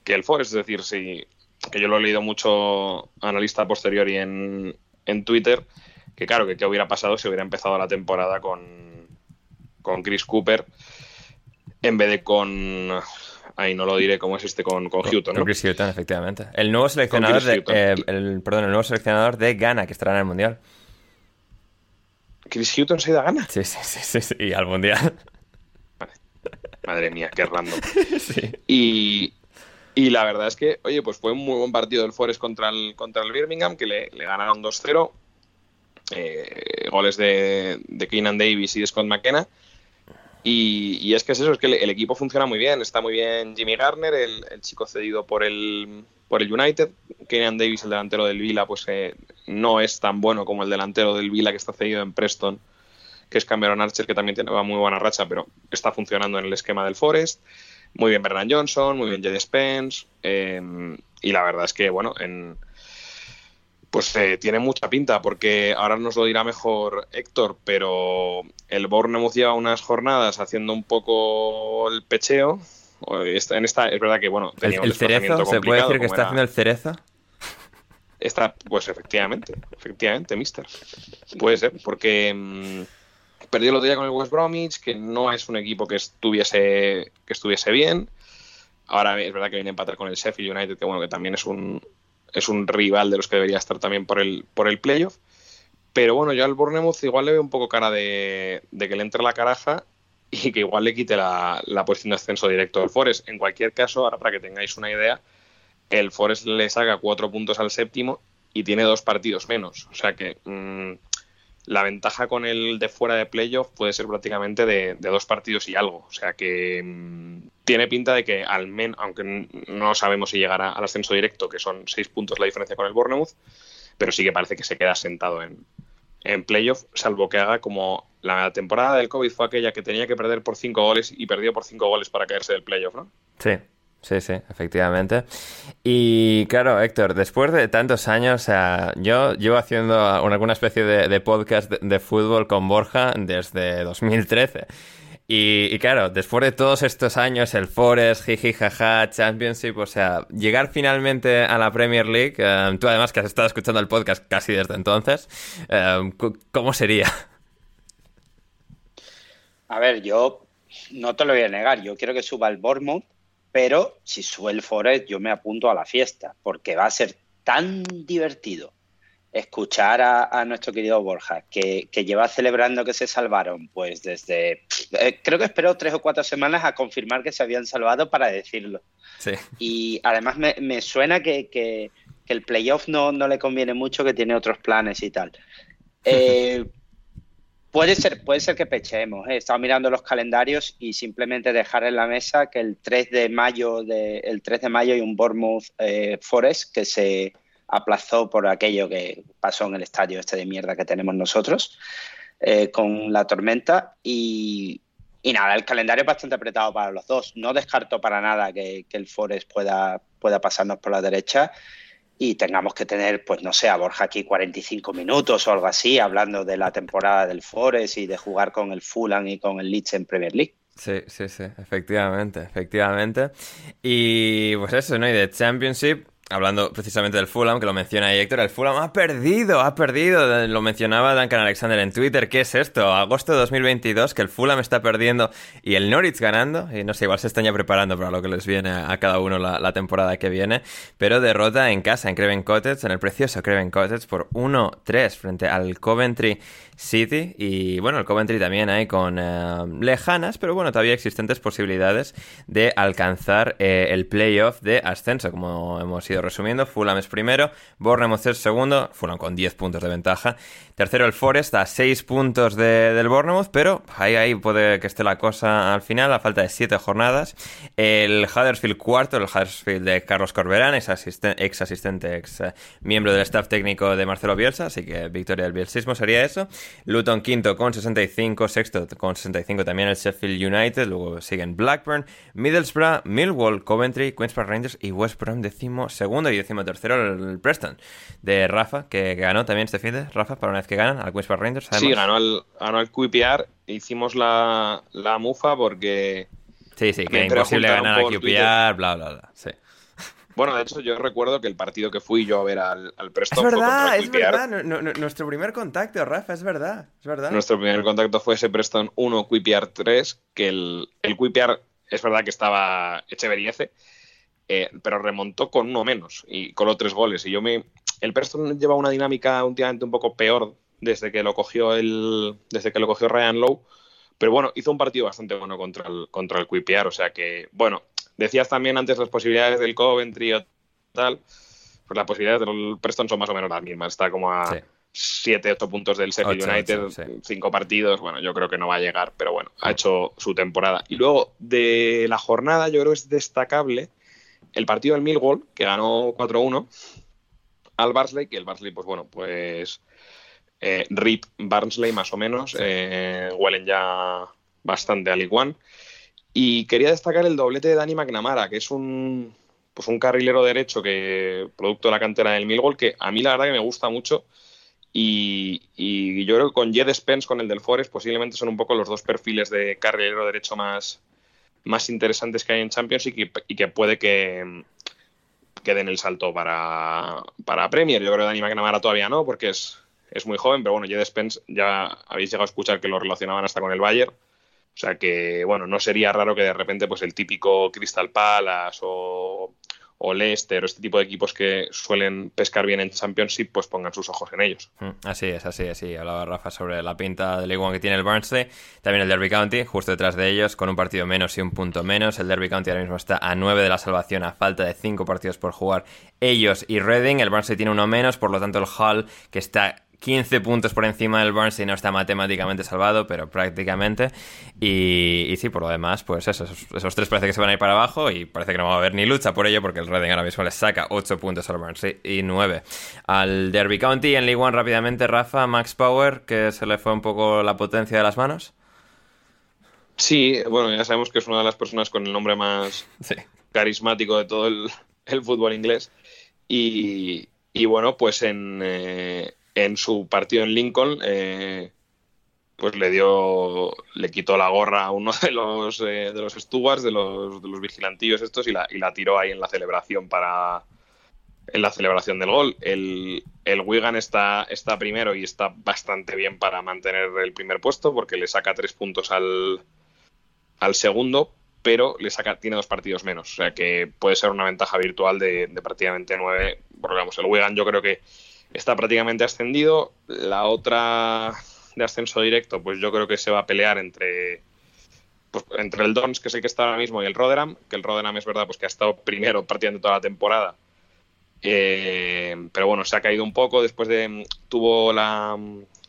que el Forest. Es decir, si, que yo lo he leído mucho analista posterior y en, en Twitter, que claro, que qué hubiera pasado si hubiera empezado la temporada con, con Chris Cooper en vez de con... Ahí no lo diré cómo es este con, con Houghton, ¿no? Con Chris Houghton, efectivamente. El nuevo seleccionador de, eh, el, perdón, el nuevo seleccionador de Ghana que estará en el Mundial. ¿Chris Houghton se ha ido a Ghana? Sí, sí, sí, sí, sí, y al Mundial. Madre mía, qué random. sí. Y, y, la verdad es que, oye, pues fue un muy buen partido del Forest contra el, contra el Birmingham, que le, le ganaron 2-0. Eh, goles de, de Keenan Davis y de Scott McKenna. Y, y, es que es eso, es que el, equipo funciona muy bien. Está muy bien Jimmy Garner, el, el chico cedido por el, por el United. Keenan Davis, el delantero del Vila, pues eh, no es tan bueno como el delantero del Vila que está cedido en Preston que es Cameron Archer, que también tiene una muy buena racha, pero está funcionando en el esquema del Forest. Muy bien Bernard Johnson, muy bien Jed Spence. Eh, y la verdad es que, bueno, en, pues eh, tiene mucha pinta, porque ahora nos lo dirá mejor Héctor, pero el Bournemouth lleva unas jornadas haciendo un poco el pecheo. En esta, es verdad que, bueno, tenía ¿El, el cerezo? ¿Se puede decir que está era... haciendo el cerezo? Está, pues efectivamente, efectivamente, mister. Puede ser, porque mmm, perdió el otro día con el West Bromwich, que no es un equipo que estuviese, que estuviese bien. ahora es verdad que viene a empatar con el Sheffield United, que bueno, que también es un, es un rival de los que debería estar también por el, por el playoff. Pero bueno, yo al Bournemouth igual le veo un poco cara de, que le entre la caraja y que igual le quite la, la posición de ascenso directo al Forest. En cualquier caso, ahora para que tengáis una idea, el Forest le saca cuatro puntos al séptimo y tiene dos partidos menos. O sea que mm, la ventaja con el de fuera de playoff puede ser prácticamente de, dos partidos y algo. O sea que mm, tiene pinta de que al menos, aunque no sabemos si llegará al ascenso directo, que son seis puntos la diferencia con el Bournemouth, pero sí que parece que se queda sentado en, en playoff, salvo que haga como la temporada del COVID fue aquella que tenía que perder por cinco goles y perdió por cinco goles para caerse del playoff, ¿no? Sí, Sí, sí, efectivamente. Y claro, Héctor, después de tantos años, o sea, yo llevo haciendo alguna especie de, podcast de, fútbol con Borja desde 2013. Y, claro, después de todos estos años, el Forest, jiji, jaja, Championship, o sea, llegar finalmente a la Premier League, eh, tú además que has estado escuchando el podcast casi desde entonces, eh, ¿cómo sería? A ver, yo no te lo voy a negar, yo quiero que suba el Bournemouth pero si sube el Forest yo me apunto a la fiesta, porque va a ser tan divertido escuchar a, nuestro querido Borja, que, lleva celebrando que se salvaron, pues desde, eh, creo que esperó tres o cuatro semanas a confirmar que se habían salvado para decirlo. Y además me, suena que, el playoff no, no le conviene mucho, que tiene otros planes y tal. Eh, Puede ser, puede ser que pechemos. ¿eh? He estado mirando los calendarios y simplemente dejar en la mesa que el 3 de mayo, de, el 3 de mayo hay un Bournemouth eh, Forest que se aplazó por aquello que pasó en el estadio este de mierda que tenemos nosotros eh, con la tormenta y, nada, el calendario es bastante apretado para los dos. No descarto para nada que, que el Forest pueda, pueda pasarnos por la derecha y tengamos que tener, pues no sé, a Borja aquí 45 minutos o algo así, hablando de la temporada del Forest y de jugar con el Fulham y con el Leeds en Premier League. Sí, sí, sí, efectivamente, efectivamente. Y pues eso, ¿no? Y de Championship, hablando precisamente del Fulham, que lo menciona ahí Héctor, el Fulham ha perdido, ha perdido. Lo mencionaba Duncan Alexander en Twitter. ¿Qué es esto? Agosto de 2022, que el Fulham está perdiendo y el Norwich ganando. Y no sé, igual se están ya preparando para lo que les viene a cada uno la, temporada que viene. Pero derrota en casa, en Craven Cottage, en el precioso Craven Cottage, por 1-3 frente al Coventry City. Y bueno, el Coventry también hay con eh, lejanas, pero bueno, todavía existentes posibilidades de alcanzar eh, el playoff de ascenso, como hemos ido resumiendo. Fulham es primero, Bournemouth es segundo, Fulham con 10 puntos de ventaja. Tercero el Forest a 6 puntos del Bournemouth, pero ahí, ahí puede que esté la cosa al final, a falta de 7 jornadas. El Huddersfield cuarto, el Huddersfield de Carlos Corberán, ex, ex asistente, ex eh, miembro del staff técnico de Marcelo Bielsa, así que victoria del bielsismo sería eso. Luton quinto con 65, sexto con 65 también el Sheffield United, luego siguen Blackburn, Middlesbrough, Millwall, Coventry, Queens Park Rangers y West Brom decimo segundo y decimo tercero el Preston de Rafa, que ganó también este fin de Rafa para una vez que ganan al Queens Park Rangers. Sí, ganó el, ganó el QPR, hicimos la, la mufa porque... Sí, sí, que imposible ganar a QPR, bla, bla, bla, sí. Bueno, de hecho, yo recuerdo que el partido que fui yo a ver al, al Preston es verdad, es verdad. nuestro primer contacto, Rafa, es verdad, es verdad. Nuestro primer contacto fue ese Preston 1, Quipiar 3, que el, el es verdad que estaba Echeveriece, eh, pero remontó con uno menos y con los tres goles. Y yo me. El Preston lleva una dinámica últimamente un poco peor desde que lo cogió el. desde que lo cogió Ryan Lowe. Pero bueno, hizo un partido bastante bueno contra el, contra el O sea que, bueno, Decías también antes las posibilidades del Coventry o tal. Pues las posibilidades del Preston son más o menos las mismas. Está como a 7, 8 puntos del Sheffield United, 5 partidos. Bueno, yo creo que no va a llegar, pero bueno, ha hecho su temporada. Y luego de la jornada, yo creo que es destacable el partido del Millwall, que ganó 4-1 al Barnsley, que el Barnsley, pues bueno, pues eh, Rip Barnsley más o menos, eh, huelen ya bastante al igual. Y quería destacar el doblete de Dani McNamara, que es un, pues un carrilero derecho que producto de la cantera del Millwall, que a mí la verdad que me gusta mucho. Y, yo creo que con Jed Spence, con el del Forest, posiblemente son un poco los dos perfiles de carrilero derecho más, más interesantes que hay en Champions y que, puede que, que, den el salto para, para Premier. Yo creo que Dani McNamara todavía no, porque es, es muy joven, pero bueno, Jed Spence ya habéis llegado a escuchar que lo relacionaban hasta con el Bayern O sea que, bueno, no sería raro que de repente pues el típico Crystal Palace o, o Leicester o este tipo de equipos que suelen pescar bien en Championship, pues pongan sus ojos en ellos. Mm, así es, así es, sí. Hablaba Rafa sobre la pinta del League One que tiene el Barnsley. También el Derby County, justo detrás de ellos, con un partido menos y un punto menos. El Derby County ahora mismo está a 9 de la salvación a falta de 5 partidos por jugar ellos y Reading. El Barnsley tiene uno menos, por lo tanto el Hull, que está 15 puntos por encima del Barnsley no está matemáticamente salvado, pero prácticamente. Y, sí, por lo demás, pues eso, esos, tres parece que se van a ir para abajo y parece que no va a haber ni lucha por ello porque el Reading ahora mismo le saca 8 puntos al Barnsley y 9 al Derby County. En League One rápidamente, Rafa, Max Power, que se le fue un poco la potencia de las manos. Sí, bueno, ya sabemos que es una de las personas con el nombre más carismático de todo el, fútbol inglés. Y, bueno, pues en, eh, en su partido en Lincoln, eh, pues le dio, le quitó la gorra a uno de los eh, de los stewards, de los, de los vigilantillos estos, y la, y la tiró ahí en la celebración para en la celebración del gol. El, el Wigan está, está primero y está bastante bien para mantener el primer puesto, porque le saca tres puntos al, al segundo, pero le saca, tiene dos partidos menos. O sea que puede ser una ventaja virtual de, de prácticamente nueve. Porque vamos, el Wigan yo creo que está prácticamente ascendido. La otra de ascenso directo, pues yo creo que se va a pelear entre pues, entre el Dons, que es el que está ahora mismo, y el Rotherham, que el Rotherham es verdad pues que ha estado primero prácticamente toda la temporada. Eh, pero bueno, se ha caído un poco después de tuvo la,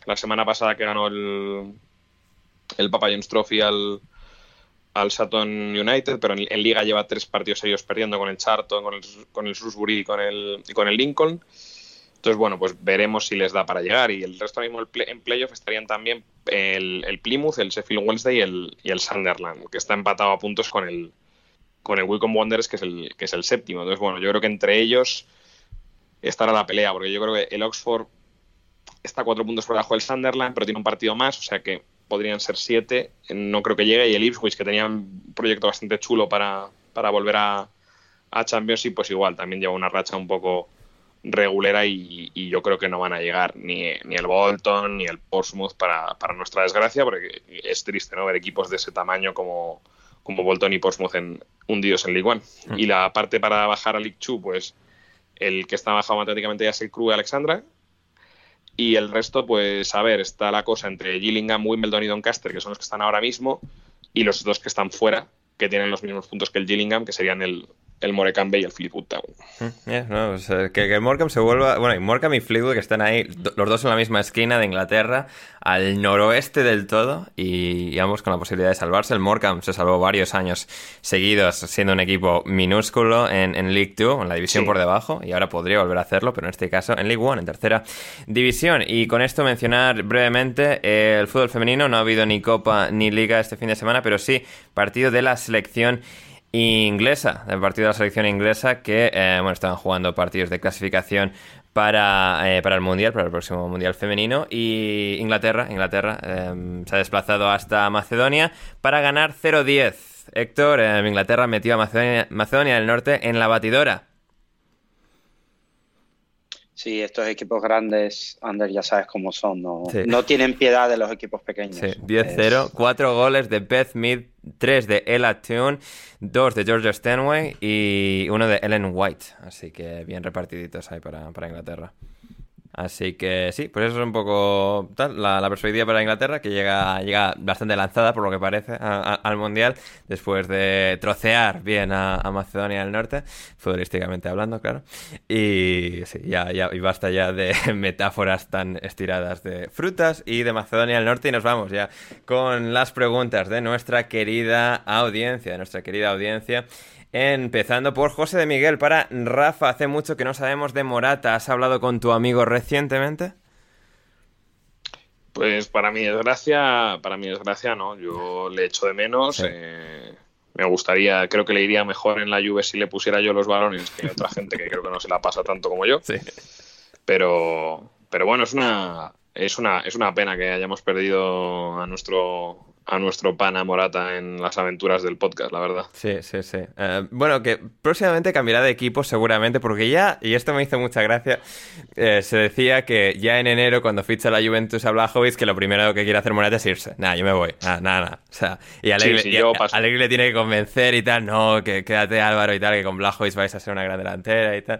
la semana pasada que ganó el el Papa John's Trophy al al Sutton United, pero en, Liga lleva tres partidos seguidos perdiendo con el Charlton, con el, con el Shrewsbury y con el, y con el Lincoln. Entonces, bueno, pues veremos si les da para llegar. Y el resto mismo en playoff estarían también el, Plymouth, el Sheffield Wednesday y el, y el Sunderland, que está empatado a puntos con el, con el Wycombe Wanderers, que es el, que es el séptimo. Entonces, bueno, yo creo que entre ellos estará la pelea, porque yo creo que el Oxford está cuatro puntos por debajo del Sunderland, pero tiene un partido más, o sea que podrían ser siete. No creo que llegue. Y el Ipswich, que tenía un proyecto bastante chulo para, para volver a, a Championship, pues igual, también lleva una racha un poco regulera y, yo creo que no van a llegar ni, ni el Bolton ni el Portsmouth para, para, nuestra desgracia, porque es triste ¿no? ver equipos de ese tamaño como, como Bolton y Portsmouth en, hundidos en League One. Mm. Y la parte para bajar a League Two, pues el que está bajado matemáticamente ya es el Crew Alexandra. Y el resto, pues a ver, está la cosa entre Gillingham, Wimbledon y Doncaster, que son los que están ahora mismo, y los dos que están fuera, que tienen los mismos puntos que el Gillingham, que serían el, el Morecambe y el Fleetwood Town. Mm, no, que, el Morecambe se vuelva. Bueno, y Morecambe y Fleetwood que están ahí, los dos en la misma esquina de Inglaterra, al noroeste del todo, y, vamos con la posibilidad de salvarse. El Morecambe se salvó varios años seguidos siendo un equipo minúsculo en, en League 2, en la división por debajo, y ahora podría volver a hacerlo, pero en este caso en League 1, en tercera división. Y con esto mencionar brevemente el fútbol femenino. No ha habido ni Copa ni Liga este fin de semana, pero sí partido de la selección inglesa, del partido de la selección inglesa, que eh, bueno, estaban jugando partidos de clasificación para, eh, para el Mundial, para el próximo Mundial femenino. Y Inglaterra, Inglaterra em, se ha desplazado hasta Macedonia para ganar 0-10. Héctor, em, Inglaterra metió a Macedonia, Macedonia del Norte en la batidora. Sí, estos equipos grandes, Ander, ya sabes cómo son, no, no tienen piedad de los equipos pequeños. Sí, 10-0, cuatro goles de Beth Mead, tres de Ella Tune, dos de Georgia Stanway y uno de Ellen White. Así que bien repartiditos ahí para, para Inglaterra. Así que sí, pues eso es un poco la, la perspectiva para Inglaterra, que llega, llega bastante lanzada, por lo que parece, al Mundial, después de trocear bien a, Macedonia del Norte, futbolísticamente hablando, claro. Y sí, ya, ya, y basta ya de metáforas tan estiradas de frutas y de Macedonia del Norte, y nos vamos ya con las preguntas de nuestra querida audiencia, de nuestra querida audiencia. Empezando por José de Miguel para Rafa. Hace mucho que no sabemos de Morata. ¿Has hablado con tu amigo recientemente? Pues para mi desgracia, para mi desgracia no. Yo le echo de menos. Eh, me gustaría, creo que le iría mejor en la Juve si le pusiera yo los balones que otra gente que creo que no se la pasa tanto como yo. Sí. Pero, pero bueno, es una, es una, es una pena que hayamos perdido a nuestro a nuestro pana Morata en las aventuras del podcast, la verdad. Sí, sí, sí. Eh, bueno, que próximamente cambiará de equipo seguramente, porque ya, y esto me hizo mucha gracia, eh, se decía que ya en enero, cuando ficha la Juventus a Blajovic, que lo primero que quiere hacer Morata es irse. Nada, yo me voy. Nada, nada, nada. O sea, y Alegre, Sí, y le tiene que convencer y tal, no, que quédate Álvaro y tal, que con Blajovic vais a ser una gran delantera y tal.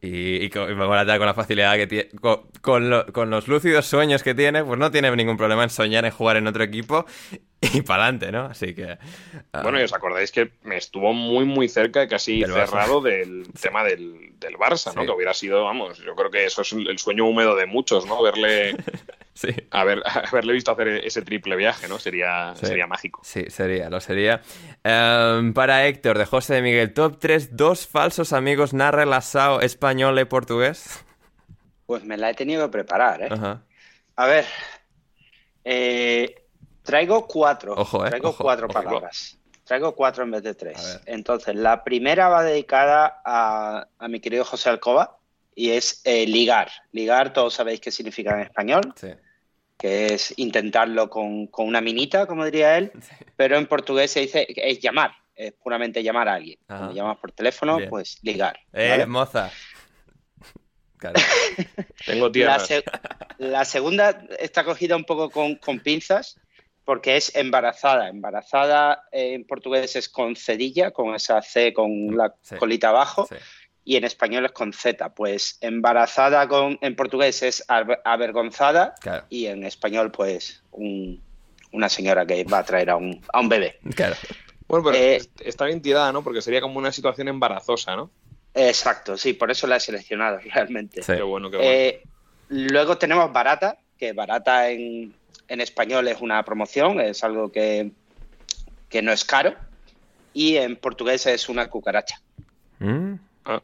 Y, y con, y Morata con la facilidad que tiene, con, con lo- con los lúcidos sueños que tiene, pues no tiene ningún problema en soñar en jugar en otro equipo y para adelante, ¿no? Así que... ah, Bueno, y os acordáis que me estuvo muy, muy cerca, casi Del cerrado del tema del, del Barça, ¿no? Sí. Que hubiera sido, vamos, yo creo que eso es el sueño húmedo de muchos, ¿no? Verle, sí. haber, haberle visto hacer ese triple viaje, ¿no? Sería, Sí. sería mágico. Sí, sería, lo sería. Em, para Héctor, de José de Miguel, top 3, dos falsos amigos narra el asao español y portugués. Pues me la he tenido que preparar, ¿eh? Ajá. A ver. eh, traigo cuatro. Ojo, eh, Traigo ojo, cuatro ojo. palabras. Traigo cuatro en vez de tres. Entonces, la primera va dedicada a, a mi querido José Alcoba y es eh, ligar. Ligar, todos sabéis qué significa en español, Sí. que es intentarlo con, con una minita, como diría él, pero en portugués se dice que es llamar, es puramente llamar a alguien. Ajá. Cuando llamas por teléfono, Bien. pues ligar. Eh, ¿vale? moza. Claro. Tengo tierra. La, se- la segunda está cogida un poco con, con pinzas porque es embarazada. Embarazada en portugués es con cedilla, con esa C con la Sí. colita abajo, Sí. y en español es con Z. Pues embarazada con, en portugués es aver- avergonzada Claro. y en español pues un- una señora que va a traer a un, a un bebé. Claro. Bueno, pero Eh, est- está bien tirada, ¿no? Porque sería como una situación embarazosa, ¿no? Exacto, sí, por eso la he seleccionado realmente. Sí. Qué bueno, qué bueno. Eh, luego tenemos Barata, que Barata en, en español es una promoción, es algo que, que no es caro. Y en portugués es una cucaracha. Mm. Ah.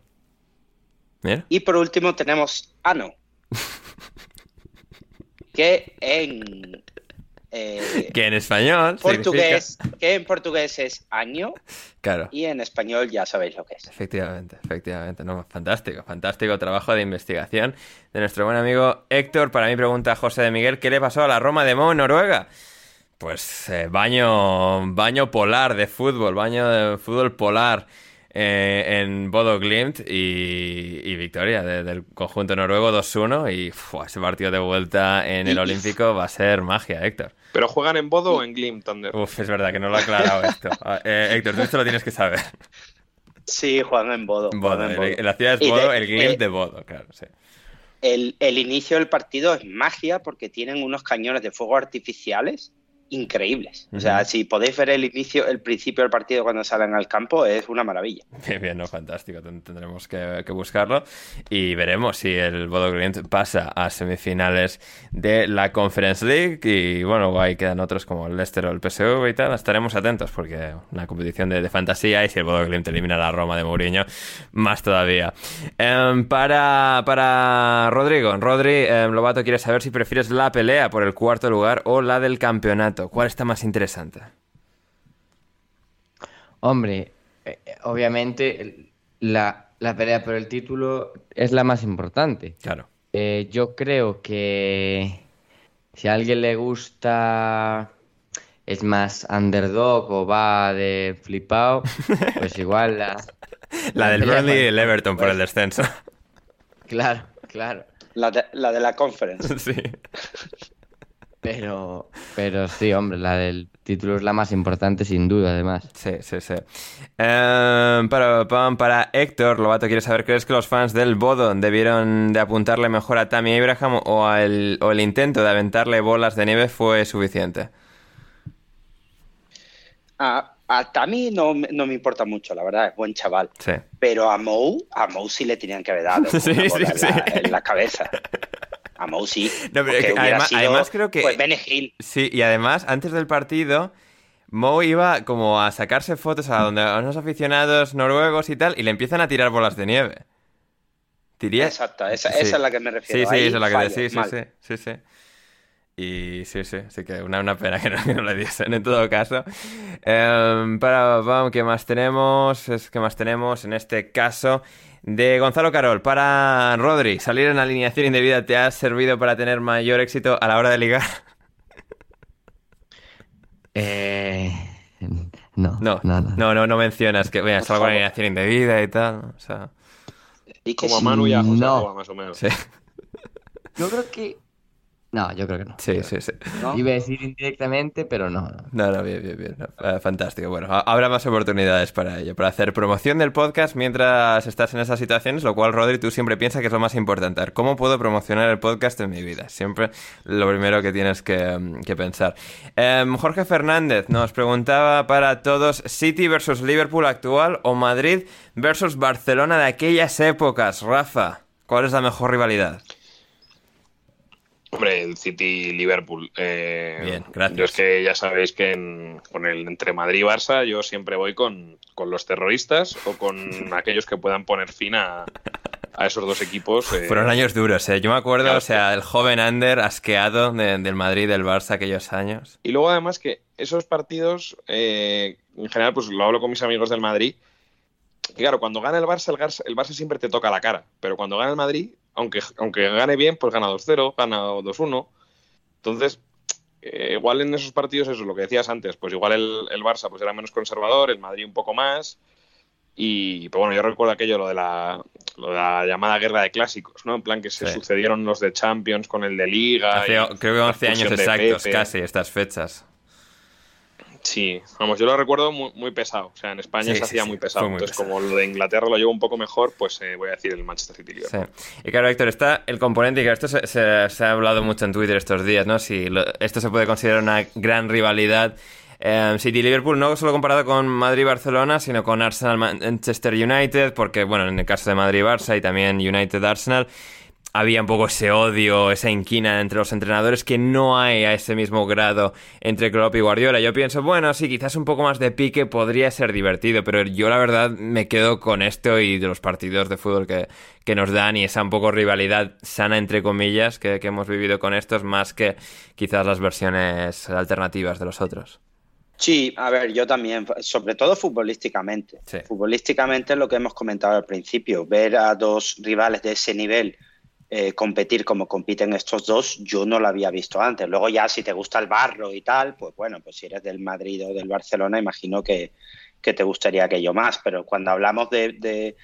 Mira. Y por último tenemos Ano, que en eh, Que en español portugués, que en portugués es año Claro. y en español ya sabéis lo que es. Efectivamente, efectivamente. No, fantástico, fantástico trabajo de investigación de nuestro buen amigo Héctor. Para mí pregunta José de Miguel, ¿qué le pasó a la Roma de Mo en Noruega? Pues eh, baño, baño polar de fútbol, baño de fútbol polar eh, en Bodo Glimt y, y victoria de- del conjunto noruego 2-1 y ese partido de vuelta en el Olímpico va a ser magia, Héctor. ¿Pero juegan en Bodo o en Glim, Thunder? Uf, es verdad que no lo ha aclarado esto. Ah, eh, Héctor, tú esto lo tienes que saber. Sí, Juan en Bodo. Bodo, juegan en el- la ciudad es de- Bodo, el Glimt eh, de Bodo, claro, sí. El, el inicio del partido es magia porque tienen unos cañones de fuego artificiales increíbles. O sea, si podéis ver el inicio, el principio del partido cuando salen al campo, es una maravilla. Bien, bien, no, fantástico. Ten- Tendremos que, que buscarlo y veremos si el Bodo Glimt pasa a semifinales de la Conference League. Y bueno, ahí quedan otros como el Leicester o el PSV y tal. Estaremos atentos porque una competición de, de fantasía y si el Bodo Glimt elimina a la Roma de Mourinho, más todavía. Em, para, para Rodrigo, Rodri em, Lobato quiere saber si prefieres la pelea por el cuarto lugar o la del campeonato. ¿Cuál está más interesante? Hombre, eh, obviamente la, la pelea por el título es la más importante. Claro. Eh, yo creo que si a alguien le gusta, es más underdog o va de flipado, pues igual la... La del Burnley y el Everton por el descenso. Claro, claro. La de la, de la conference. Sí. Pero, pero sí, hombre, la del título es la más importante sin duda, además. Sí, sí, sí. Em, para, para, para Héctor, Lobato quiere saber, ¿crees que los fans del Bodo debieron de apuntarle mejor a Tammy Abraham o, al- o el intento de aventarle bolas de nieve fue suficiente? A, a Tami no, me- no me importa mucho, la verdad, es buen chaval. Sí. Pero a Mou, a Mou sí le tenían que haber dado Sí, sí. la, en la cabeza. A Mou sí. No, pero que además- sido, además creo que- Pues Bene Hill. Sí, y además, antes del partido, Mo iba como a sacarse fotos a donde a unos aficionados noruegos y tal, y le empiezan a tirar bolas de nieve. Diría... Exacto, esa, Sí. esa es la que me refiero. Sí, sí, Ahí es lo que fallo, sí, sí, sí, sí, sí. Y sí, sí, sí que una, una pena que no, que no le diesen en todo caso. Em, para, vamos, ¿qué más tenemos? Es que más tenemos en este caso de Gonzalo Carol. Para Rodri, salir en alineación indebida te ha servido para tener mayor éxito a la hora de ligar. Eh, no, No, no, no. no, no, no mencionas que veas algo alineación indebida y tal. O sea, Y que Como a. Manu y a José No. Agua, más o menos. sí, Yo creo que... No, yo creo que no. sí, sí. sí. ¿no? Iba a decir indirectamente, pero no. no. No, no, bien, bien, bien. no, eh, fantástico. Bueno, ha- habrá más oportunidades para ello, para hacer promoción del podcast mientras estás en esas situaciones, lo cual, Rodri, tú siempre piensas que es lo más importante. ¿Cómo puedo promocionar el podcast en mi vida? Siempre lo primero que tienes que, mm, que pensar. Em, Jorge Fernández nos preguntaba para todos, ¿City versus Liverpool actual o Madrid versus Barcelona de aquellas épocas? Rafa, ¿cuál es la mejor rivalidad? Hombre, el City-Liverpool. eh, Bien, gracias. Yo es que ya sabéis que en- con el entre Madrid y Barça yo siempre voy con, con los terroristas o con aquellos que puedan poner fin a, a esos dos equipos. eh, Fueron años duros, ¿eh? Yo me acuerdo, Claro. o sea, el joven Ander asqueado de- del Madrid del Barça aquellos años. Y luego además que esos partidos, eh, en general, pues lo hablo con mis amigos del Madrid, que claro, cuando gana el Barça, el Barça, el Barça siempre te toca la cara, pero cuando gana el Madrid, aunque, aunque gane bien, pues gana 2-0, gana 2-1. Entonces, eh, igual en esos partidos, eso es lo que decías antes, pues igual el, el Barça pues era menos conservador, el Madrid un poco más. Y, pero bueno, yo recuerdo aquello, lo de la, lo de la llamada guerra de clásicos, ¿no? En plan que se Sí. sucedieron los de Champions con el de Liga. Hace- y creo que la 11 años exactos, Pepe. casi, estas fechas. Sí, vamos, yo lo recuerdo muy, muy pesado. O sea, en España Sí, se sí, hacía sí, muy pesado. muy Entonces, pesado. como lo de Inglaterra lo llevo un poco mejor, pues eh, voy a decir el Manchester City Liverpool. Sí. Y claro, Héctor, está el componente, y que esto se, se- se ha hablado mucho en Twitter estos días, ¿no? Si lo- esto se puede considerar una gran rivalidad. Eh, City-Liverpool, no solo comparado con Madrid-Barcelona, sino con Arsenal-Manchester United, porque, bueno, en el caso de Madrid-Barça y también United-Arsenal, había un poco ese odio, esa inquina entre los entrenadores que no hay a ese mismo grado entre Klopp y Guardiola. Yo pienso, bueno, sí, quizás un poco más de pique podría ser divertido, pero yo la verdad me quedo con esto y de los partidos de fútbol que, que nos dan y esa un poco rivalidad sana, entre comillas, que, que hemos vivido con estos, más que quizás las versiones alternativas de los otros. Sí, a ver, yo también, sobre todo futbolísticamente. Sí. Futbolísticamente lo que hemos comentado al principio, ver a dos rivales de ese nivel eh, competir como compiten estos dos, yo no lo había visto antes. Luego ya si te gusta el barro y tal, pues bueno, pues si eres del Madrid o del Barcelona, imagino que, que te gustaría aquello más, pero cuando hablamos de, de,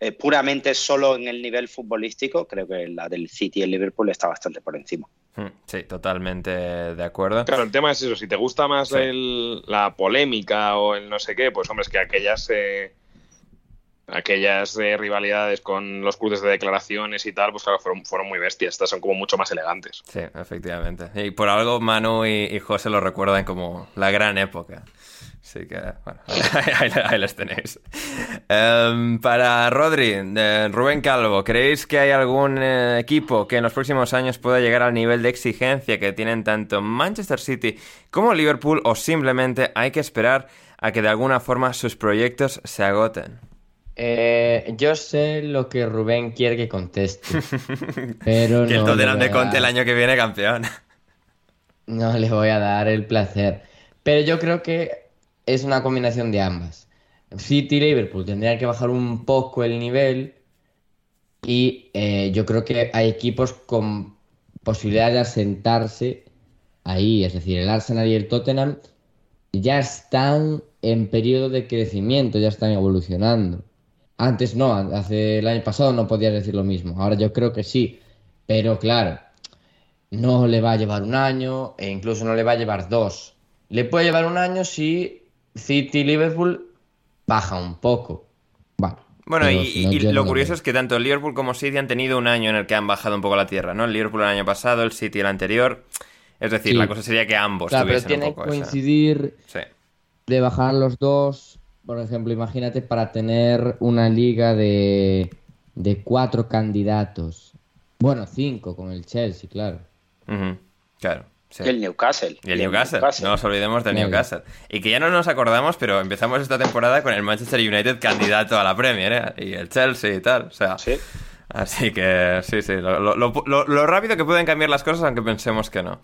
eh, puramente solo en el nivel futbolístico, creo que la del City y el Liverpool está bastante por encima. Mm, Sí, totalmente de acuerdo. Claro, el tema es eso. Si te gusta más Sí. el- la polémica o el no sé qué, pues hombre, es que aquellas. eh, aquellas eh, rivalidades con los cruces de declaraciones y tal, pues claro, fueron, fueron muy bestias. Estas son como mucho más elegantes. Sí, efectivamente. Y por algo Manu y, José lo recuerdan como la gran época. Así que, bueno, ahí, les tenéis. Em, para Rodri, Rubén Calvo, ¿creéis que hay algún eh, equipo que en los próximos años pueda llegar al nivel de exigencia que tienen tanto Manchester City como Liverpool o simplemente hay que esperar a que de alguna forma sus proyectos se agoten? Eh, yo sé lo que Rubén quiere que conteste, pero que el no Tottenham de a Conte el año que viene campeón. No le voy a dar el placer. Pero yo creo que es una combinación de ambas. City y Liverpool tendrían que bajar un poco el nivel y eh, yo creo que hay equipos con posibilidad de asentarse ahí. Es decir, el Arsenal y el Tottenham ya están en periodo de crecimiento, ya están evolucionando. Antes no, hace el año pasado no podías decir lo mismo. Ahora yo creo que sí. Pero claro, no le va a llevar un año e incluso no le va a llevar dos. Le puede llevar un año si City y Liverpool baja un poco. Bueno, Bueno, pero y, si no, y yo lo no curioso es que tanto el Liverpool como City han tenido un año en el que han bajado un poco la tierra, ¿no? El Liverpool el año pasado, el City el anterior. Es decir, Sí. la cosa sería que ambos Claro, pero tuviesen tiene un que poco esa- coincidir Sí. de bajar los dos. Por ejemplo, imagínate para tener una liga de, de cuatro candidatos. Bueno, cinco con el Chelsea, claro. Claro. sí. Y el Newcastle. Y el Newcastle. No nos olvidemos del Claro. Newcastle. Y que ya no nos acordamos, pero empezamos esta temporada con el Manchester United candidato a la Premier, ¿eh? Y el Chelsea y tal. O sea, Sí. así que sí, sí. Lo- lo- lo rápido que pueden cambiar las cosas, aunque pensemos que no.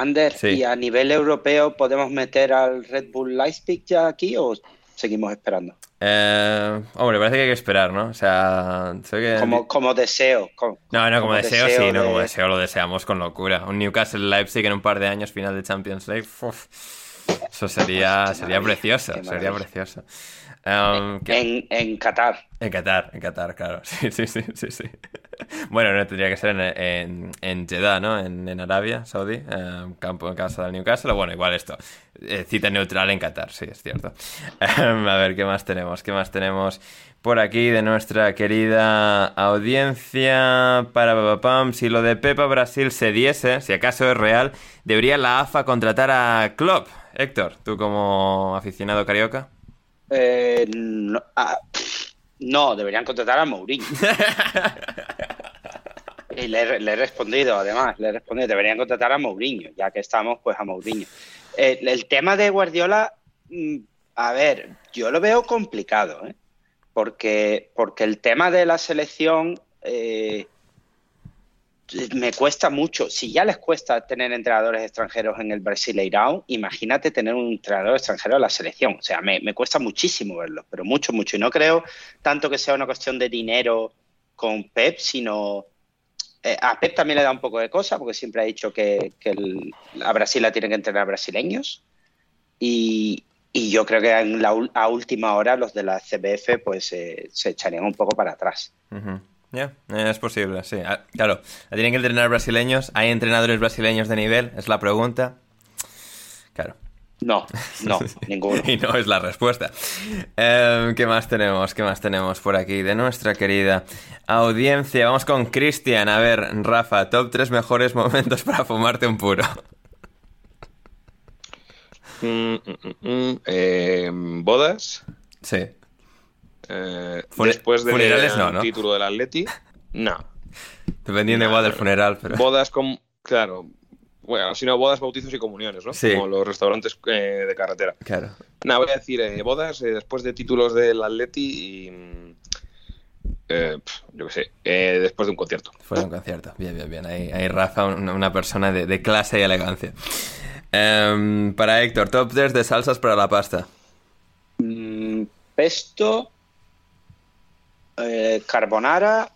Ander, Sí. ¿y a nivel europeo podemos meter al Red Bull Leipzig ya aquí o seguimos esperando? Eh, hombre, parece que hay que esperar, ¿no? O sea, que... Como, como deseo. como- No, no, como, deseo, sí, no, como deseo lo deseamos con locura. Un Newcastle Leipzig en un par de años, final de Champions League. uf, eso sería, sería precioso, sería precioso. Um, ¿qué- En, en Qatar. En Qatar, en Qatar, claro. Sí, sí, sí, sí, sí. Bueno, no tendría que ser en, en, en Jeddah, ¿no? En, en Arabia Saudí, eh, campo en casa del Newcastle. Bueno, igual esto. Eh, cita neutral en Qatar, sí, es cierto. a ver, ¿qué más tenemos? ¿Qué más tenemos por aquí de nuestra querida audiencia? Para papapam, si lo de Pepa Brasil se diese, si acaso es real, debería la AFA contratar a Klopp. Héctor, tú como aficionado carioca. Eh, no, ah, no, deberían contratar a Mourinho. Y le, he- le he respondido, además, le he respondido, deberían contratar a Mourinho, ya que estamos, pues a Mourinho. Eh, el tema de Guardiola, mm, a ver, yo lo veo complicado, ¿eh? Porque, porque el tema de la selección eh, me cuesta mucho. Si ya les cuesta tener entrenadores extranjeros en el Brasileirão, imagínate tener un entrenador extranjero en la selección. O sea, me, me cuesta muchísimo verlo, pero mucho, mucho. Y no creo tanto que sea una cuestión de dinero con Pep, sino eh, a Pep también le da un poco de cosa, porque siempre ha dicho que, el- a Brasil la tienen que entrenar brasileños. Y, y yo creo que en la, a última hora los de la CBF pues eh, se echarían un poco para atrás. Ujú. Ya, es posible, sí. Ah, claro, la tienen que entrenar brasileños. ¿Hay entrenadores brasileños de nivel? Es la pregunta. Claro. No, no, ninguno. Y no es la respuesta. Eh, ¿Qué más tenemos? ¿Qué más tenemos por aquí? De nuestra querida audiencia. Vamos con Cristian. A ver, Rafa, top 3 mejores momentos para fumarte un puro. Mm, mm, mm, mm. Eh, bodas. Sí. Eh, después del funerales no, ¿no? título del Atleti. No. Dependiendo igual del funeral, pero... Bodas con. Claro. Bueno, si no, bodas, bautizos y comuniones, ¿no? Sí. Como los restaurantes eh, de carretera. Claro. Nada, voy a decir eh, bodas eh, después de títulos del Atleti y. mm, eh, yo qué sé, eh, después de un concierto. Fue un concierto. Bien, bien, bien. Ahí, ahí Rafa, una, una persona de, de clase y elegancia. Em, para Héctor, top 3 de salsas para la pasta. Mm, pesto, eh, carbonara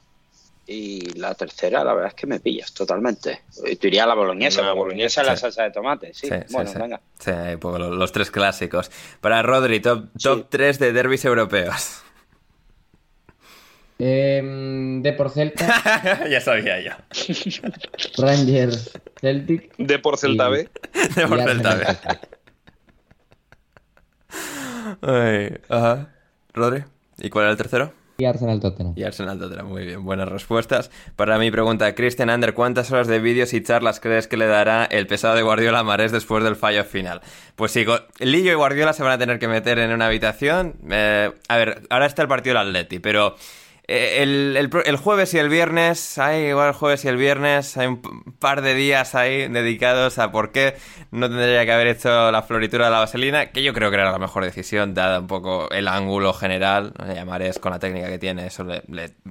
y la tercera, la verdad es que me pillas totalmente. Eh, Te iría a la boloñesa, la boloñesa y la salsa de tomate, sí. Sí, bueno, sí. venga. Sí, los, tres clásicos. Para Rodri, top, top Sí. 3 de derbis europeos. Em, de por Celta, ya sabía yo. Rangers Celtic. De por Celta Y- B. De por Celta B. Ay, ajá. Rodri, ¿y cuál era el tercero? Y Arsenal Tottenham. Y Arsenal Tottenham, muy bien, buenas respuestas. Para mi pregunta, Christian Ander, ¿cuántas horas de vídeos y charlas crees que le dará el pesado de Guardiola a Marés después del fallo final? Pues sí, Lillo y Guardiola se van a tener que meter en una habitación. Eh, a ver, ahora está el partido del Atleti, pero el, el el jueves y el viernes, hay igual el jueves y el viernes, hay un par de días ahí dedicados a por qué no tendría que haber hecho la floritura de la vaselina, que yo creo que era la mejor decisión, dada un poco el ángulo general. Eh, Marés, con la técnica que tiene, eso le,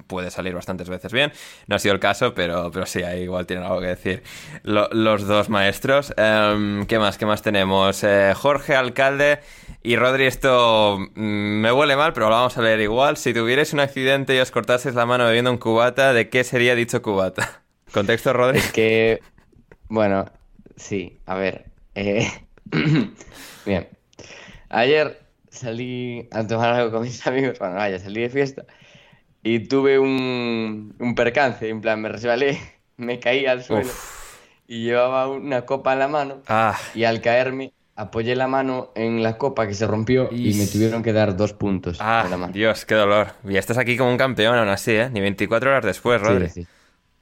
puede salir bastantes veces bien. No ha sido el caso, pero, pero sí, ahí igual tienen algo que decir lo- los dos maestros. Em, ¿Qué más? ¿Qué más tenemos? Eh, Jorge Alcalde y Rodri, esto mm, me huele mal, pero lo vamos a leer igual. Si tuvierais un accidente y os cortaseis la mano bebiendo un cubata, ¿de qué sería dicho cubata? ¿Contexto, Rodri? Es que, bueno, sí, a ver. eh, Bien. Ayer salí a tomar algo con mis amigos, bueno, vaya, salí de fiesta y tuve un, un percance, en plan, me resbalé, me caí al suelo y llevaba una copa en la mano Ah, y al caerme apoyé la mano en la copa que se rompió y me tuvieron que dar dos puntos ah, la mano. Dios, qué dolor. Y estás aquí como un campeón aún así, ¿eh? Ni 24 horas después, Rodri. Sí, sí.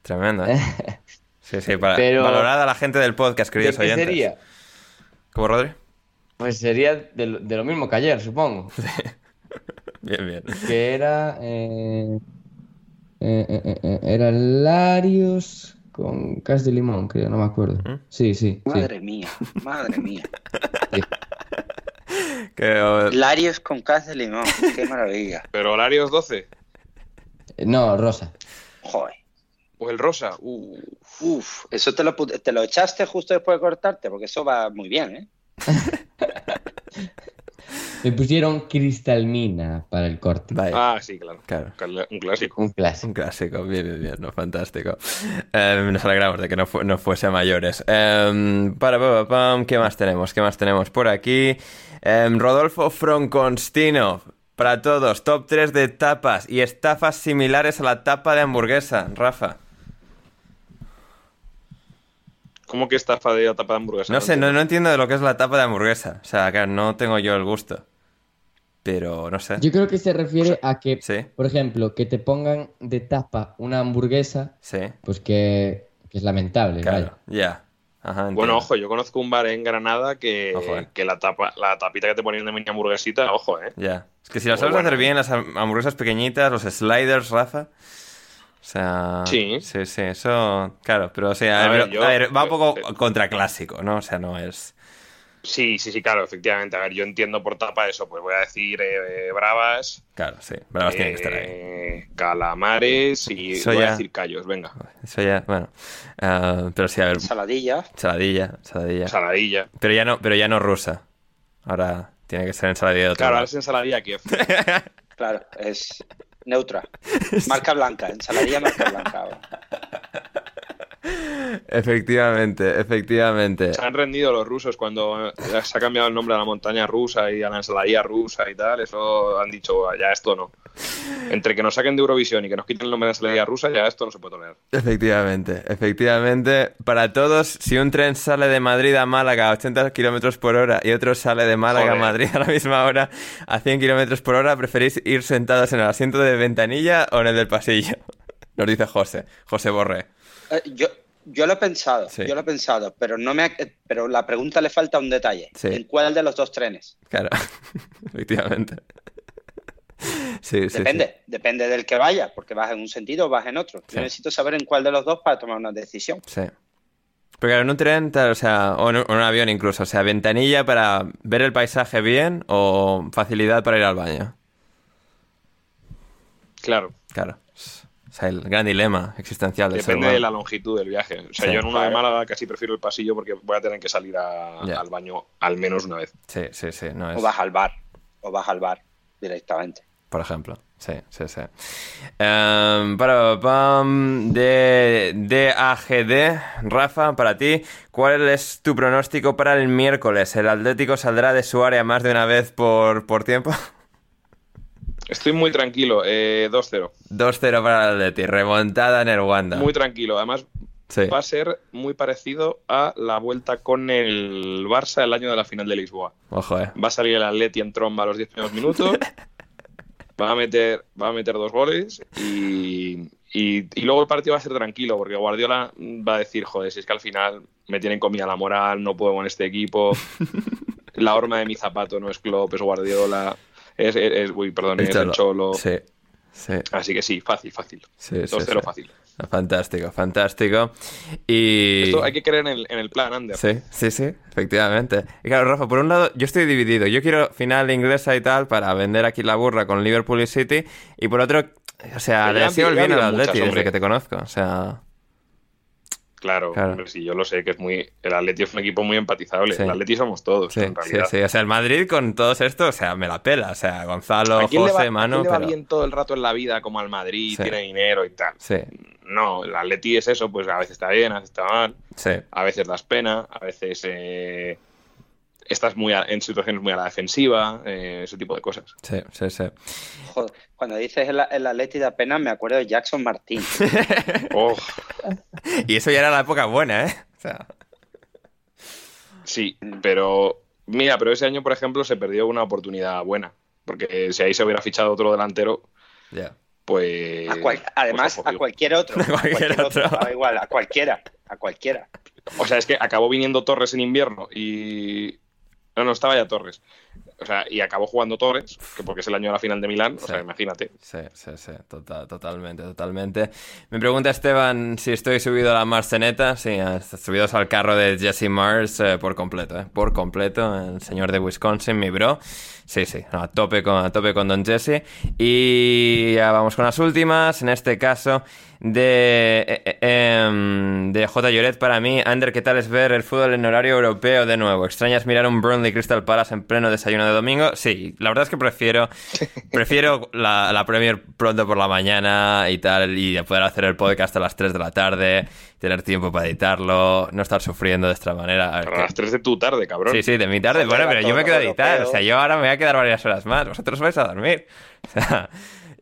Tremendo, ¿eh? Sí, sí, para Pero- valorar a la gente del podcast, ¿De queridos qué oyentes. sería? ¿Cómo, Rodri? Pues sería de lo, de lo mismo que ayer, supongo. Bien, bien. Que era. eh, eh, eh, era Larios con cas de limón, creo, no me acuerdo. ¿Mm? Sí, sí, sí. Madre mía, madre mía. Que, Larios con cas de limón, qué maravilla. Pero horarios 12. Eh, No, Rosa. Joder. O el rosa. Uh, Uf, eso te lo, te lo echaste justo después de cortarte, porque eso va muy bien, ¿eh? Me pusieron cristalmina para el corte. Ah, sí, claro. Claro. Un clásico. Un clásico. Un clásico, bien, bien, bien, no, fantástico. Eh, nos alegramos de que no, fu- no fuese a mayores. Eh, para, pa, pa, pam, ¿qué más tenemos? ¿Qué más tenemos por aquí? Eh, Rodolfo Fronconstino, para todos, top 3 de tapas y estafas similares a la tapa de hamburguesa. Rafa. ¿Cómo que estafa de la tapa de hamburguesa? No sé, no, entiendo. no entiendo de lo que es la tapa de hamburguesa. O sea, que no tengo yo el gusto. Pero no sé. Yo creo que se refiere a que, Sí. por ejemplo, que te pongan de tapa una hamburguesa, Sí, pues que, que es lamentable, claro, ya. Ajá, Bueno, ojo, yo conozco un bar en Granada que, Ojo, eh. que la tapa, la tapita que te ponían de mini hamburguesita, ojo, eh. Ya. Es que si Muy sabes bueno. hacer bien, las ham- hamburguesas pequeñitas, los sliders, Rafa. O sea. Sí. Sí, sí, eso. Claro, pero o sea, A a ver, ver, yo- a ver, va un poco eh, contraclásico, ¿no? O sea, no es. Sí, sí, sí, claro, efectivamente. A ver, yo entiendo por tapa eso, pues voy a decir eh, bravas, Claro, sí. Bravas tienen que estar ahí. eh, calamares y Eso voy ya- a decir callos, venga. Eso ya, bueno. Ah, pero sí, a ver, Ensaladilla. ensaladilla, ensaladilla. Ensaladilla. Pero ya no, pero ya no rusa. Ahora tiene que ser ensaladilla de otro Claro, ahora es ensaladilla Kiev. Claro, es neutra. Marca blanca, ensaladilla marca blanca. Efectivamente, efectivamente. Se han rendido los rusos cuando eh, se ha cambiado el nombre a la montaña rusa y a la ensaladilla rusa y tal. Eso han dicho, ya esto no. Entre que nos saquen de Eurovisión y que nos quiten el nombre de ensaladilla rusa, ya esto no se puede tolerar. Efectivamente, efectivamente. Para todos, si un tren sale de Madrid a Málaga a 80 kilómetros por hora y otro sale de Málaga Joder. a Madrid a la misma hora a 100 kilómetros por hora, ¿preferís ir sentados en el asiento de ventanilla o en el del pasillo? Nos dice José, José Borré. Eh, yo, yo lo he pensado, Sí. yo lo he pensado, pero no me ha- eh, pero la pregunta le falta un detalle. Sí. ¿En cuál de los dos trenes? Claro, efectivamente. Sí, sí, Depende, depende del que vaya, porque vas en un sentido o vas en otro. Sí. Yo necesito saber en cuál de los dos para tomar una decisión. sí. Claro, en un tren, tal, o sea, o en un, o en un avión incluso, o sea, ventanilla para ver el paisaje bien o facilidad para ir al baño. Claro, Claro. O sea, el gran dilema existencial del depende de la longitud del viaje. O sea, Sí. yo en uno de. Málaga casi prefiero el pasillo porque voy a tener que salir a- al baño al menos una vez. Sí, sí, sí, no O vas al bar, o vas al bar directamente. Por ejemplo. Sí, sí, sí. Em, para, pam, de, de AGD, Rafa, para ti, ¿cuál es tu pronóstico para el miércoles? ¿El Atlético saldrá de su área más de una vez por, por tiempo? Estoy muy tranquilo, eh, 2-0. 2-0 para el Atleti, remontada en el Wanda. Muy tranquilo. Además, Sí. va a ser muy parecido a la vuelta con el Barça el año de la final de Lisboa. Ojo, eh. Va a salir el Atleti en tromba a los 10 primeros minutos. va a meter, va a meter dos goles y, y- y luego el partido va a ser tranquilo porque Guardiola va a decir, joder, si es que al final me tienen comida la moral, no puedo con este equipo. la horma de mi zapato no es Klopp, es Guardiola. Es, es- es- uy, perdón, es el Cholo. Sí, sí, Así que sí, fácil, fácil. sí. sí, 2-0 sí. fácil. Fantástico, fantástico. Y... Esto hay que creer en el, en el plan, Ander. Sí, sí, sí, efectivamente. Y claro, Rafa, por un lado, yo estoy dividido. Yo quiero final inglesa y tal para vender aquí la burra con Liverpool y City. Y por otro, o sea, le ya deseo el bien ha al Atleti desde que te conozco. O sea, Claro, Claro. hombre, sí, yo lo sé, que es muy. El Atleti es un equipo muy empatizable. Sí. El Atleti somos todos, sí, en sí, realidad. sí. O sea, el Madrid con todos estos, o sea, me la pela. O sea, Gonzalo, ¿A quién le José, va, a Manu, quién le va pero... bien todo el rato en la vida como al Madrid, Sí. tiene dinero y tal? Sí, No, el Atleti es eso, pues a veces está bien, a veces está mal, sí, a veces das pena, a veces eh, estás muy a- en situaciones muy a la defensiva, eh, ese tipo de cosas. sí, sí, sí. Joder, cuando dices el, el Atleti de apenas me acuerdo de Jackson Martín. Oh, Y eso ya era la época buena, ¿eh? O sea, sí, pero mira, pero ese año, por ejemplo, se perdió una oportunidad buena, porque si ahí se hubiera fichado otro delantero, ya. pues... A cual- además, pues, ojo, a cualquier otro. A cualquier otro. daba igual, a cualquiera. A cualquiera. O sea, es que acabó viniendo Torres en invierno y. No, no, estaba ya Torres. O sea, y acabó jugando Torres, que porque es el año de la final de Milán. O sea, imagínate. Sí, sí, sí, total, totalmente, totalmente. Me pregunta Esteban si estoy subido a la Marceneta. Sí, eh, subidos al carro de Jesse Mars eh, por completo, eh, por completo. El señor de Wisconsin, mi bro. Sí, sí, a tope con, a tope con Don Jesse. Y ya vamos con las últimas. En este caso, de, eh, eh, em, de J. Lloret para mí. Ander, ¿qué tal es ver el fútbol en horario europeo de nuevo? ¿Extrañas mirar un Burnley Crystal Palace en pleno desayuno de domingo, sí, la verdad es que prefiero prefiero la, la Premier pronto por la mañana y tal, y poder hacer el podcast a las 3 de la tarde, tener tiempo para editarlo, no estar sufriendo de esta manera. A, a las 3 de tu tarde, cabrón. Sí, sí, de mi tarde. Bueno, pero yo me quedo a editar, o sea, yo ahora me voy a quedar varias horas más, vosotros vais a dormir. O sea,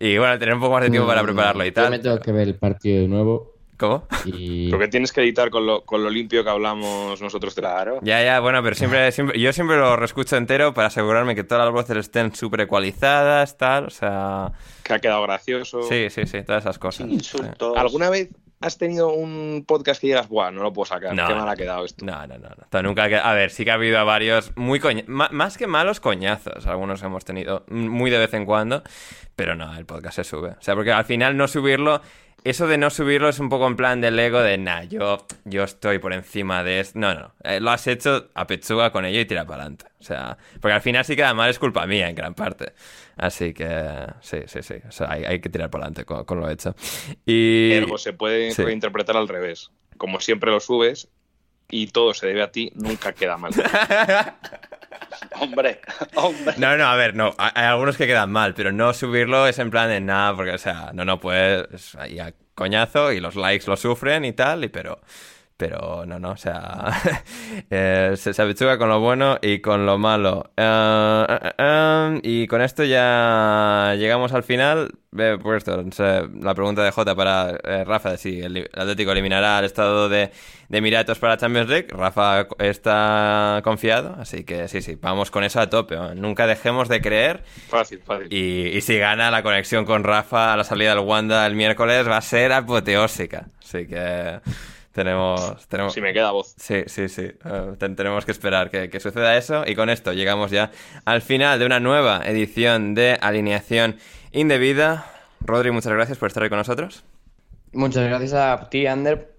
y bueno, tener un poco más de tiempo para prepararlo y tal. Yo me tengo que ver el partido de nuevo. ¿Cómo? Y... Porque tienes que editar con lo, con lo limpio que hablamos nosotros. Claro. Ya, ya, bueno, pero siempre, siempre yo siempre lo reescucho entero para asegurarme que todas las voces estén súper ecualizadas, tal, o sea... Que ha quedado gracioso. Sí, sí, sí, todas esas cosas. Sin insultos. ¿Alguna vez has tenido un podcast que digas, buah, no lo puedo sacar, No. qué mal ha quedado esto? No, no, no. nunca ha A ver, sí que ha habido varios muy coña- Más que malos coñazos. Algunos hemos tenido muy de vez en cuando. Pero no, el podcast se sube. O sea, porque al final no subirlo. Eso de no subirlo es un poco en plan del ego de, nah, yo, yo estoy por encima de esto. No, no. Eh, lo has hecho a pechuga con ello y tira para adelante. O sea, porque al final sí queda mal, es culpa mía en gran parte. Así que, sí, sí, sí. O sea, hay, hay que tirar para adelante con, con lo hecho. Y. Ergo se puede Sí. reinterpretar al revés. Como siempre lo subes y todo se debe a ti, nunca queda mal. Hombre, hombre. No, no, a ver, no. Hay algunos que quedan mal, pero no subirlo es en plan de nada, porque, o sea, no, no puedes. Ahí a coñazo y los likes lo sufren y tal, y pero. Pero no, no, o sea. eh, se, se con lo bueno y con lo malo. Eh, eh, y con esto ya llegamos al final. Eh, por esto, la pregunta de Jota para eh, Rafa: si el, el Atlético eliminará al estado de, de Emiratos para Champions League. Rafa está confiado, así que sí, sí, vamos con eso a tope. Nunca dejemos de creer. Fácil, fácil. Y, y si gana la conexión con Rafa a la salida del Wanda el miércoles, va a ser apoteósica. Así que tenemos. tenemos... Si me queda voz. Sí, sí, sí. Ten- tenemos que esperar que, que suceda eso. Y con esto llegamos ya al final de una nueva edición de Alineación Indebida. Rodri, muchas gracias por estar hoy con nosotros. Muchas gracias a ti, Ander.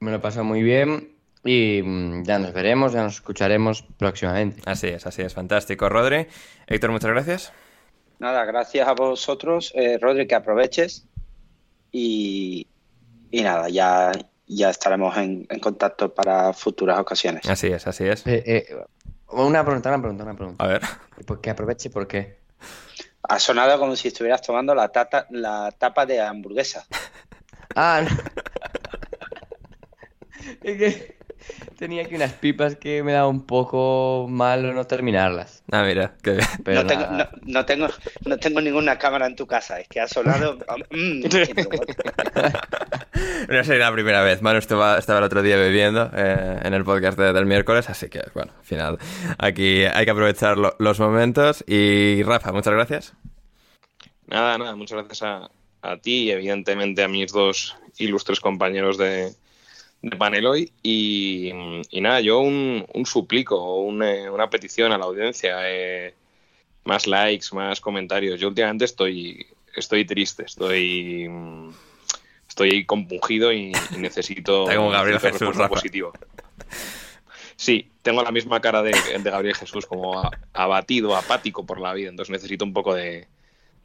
Me lo he pasado muy bien. Y mm, ya nos veremos, ya nos escucharemos próximamente. Así es, así es. Fantástico, Rodri. Héctor, muchas gracias. Nada, gracias a vosotros, eh, Rodri, que aproveches. Y, y nada, ya, ya estaremos en, en contacto para futuras ocasiones. Así es, así es. Eh, eh, una pregunta, una pregunta, una pregunta. A ver. ¿Por qué aproveche? ¿Por qué? Ha sonado como si estuvieras tomando la, tata, la tapa de hamburguesa. Ah, no. Es que tenía aquí unas pipas que me da un poco malo no terminarlas. Ah, mira, qué bien. Pero no, tengo, no, no tengo, no tengo ninguna cámara en tu casa, es que ha sonado. Mm, No sería la primera vez. Manu estaba, estaba el otro día bebiendo eh, en el podcast de- del miércoles, así que, bueno, al final aquí hay que aprovechar lo- los momentos. Y Rafa, muchas gracias. Nada, nada, muchas gracias a, a ti y evidentemente a mis dos ilustres compañeros de, de panel hoy. Y, y nada, yo un, un suplico, un, eh, una petición a la audiencia. eh, más likes, más comentarios. Yo últimamente estoy, estoy triste, estoy, estoy compungido y, y necesito, como Gabriel necesito Jesús, positivo. Sí, tengo la misma cara de, de Gabriel Jesús, como abatido, apático por la vida. Entonces necesito un poco de,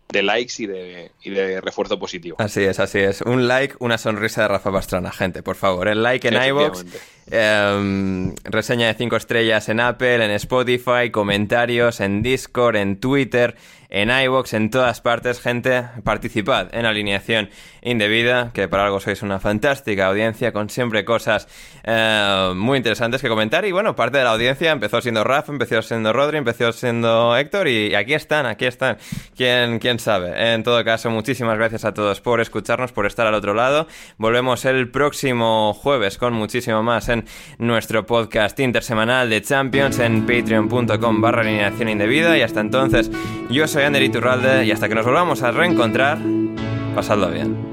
de likes y de, y de refuerzo positivo. Así es, así es. Un like, una sonrisa de Rafa Pastrana, gente, por favor. El like en iVoox, Em, reseña de 5 estrellas en Apple, en Spotify, comentarios en Discord, en Twitter, en iVoox, en todas partes. Gente, participad en alineación indebida, que para algo sois una fantástica audiencia con siempre cosas eh, muy interesantes que comentar. Y bueno, parte de la audiencia empezó siendo Rafa, empezó siendo Rodri, empezó siendo Héctor y aquí están, aquí están. ¿Quién, quién sabe? En todo caso, muchísimas gracias a todos por escucharnos, por estar al otro lado. Volvemos el próximo jueves con muchísimo más nuestro podcast intersemanal de Champions en patreon.com barra alineación indebida. Y hasta entonces, yo soy Ander Iturralde y hasta que nos volvamos a reencontrar, pasadlo bien.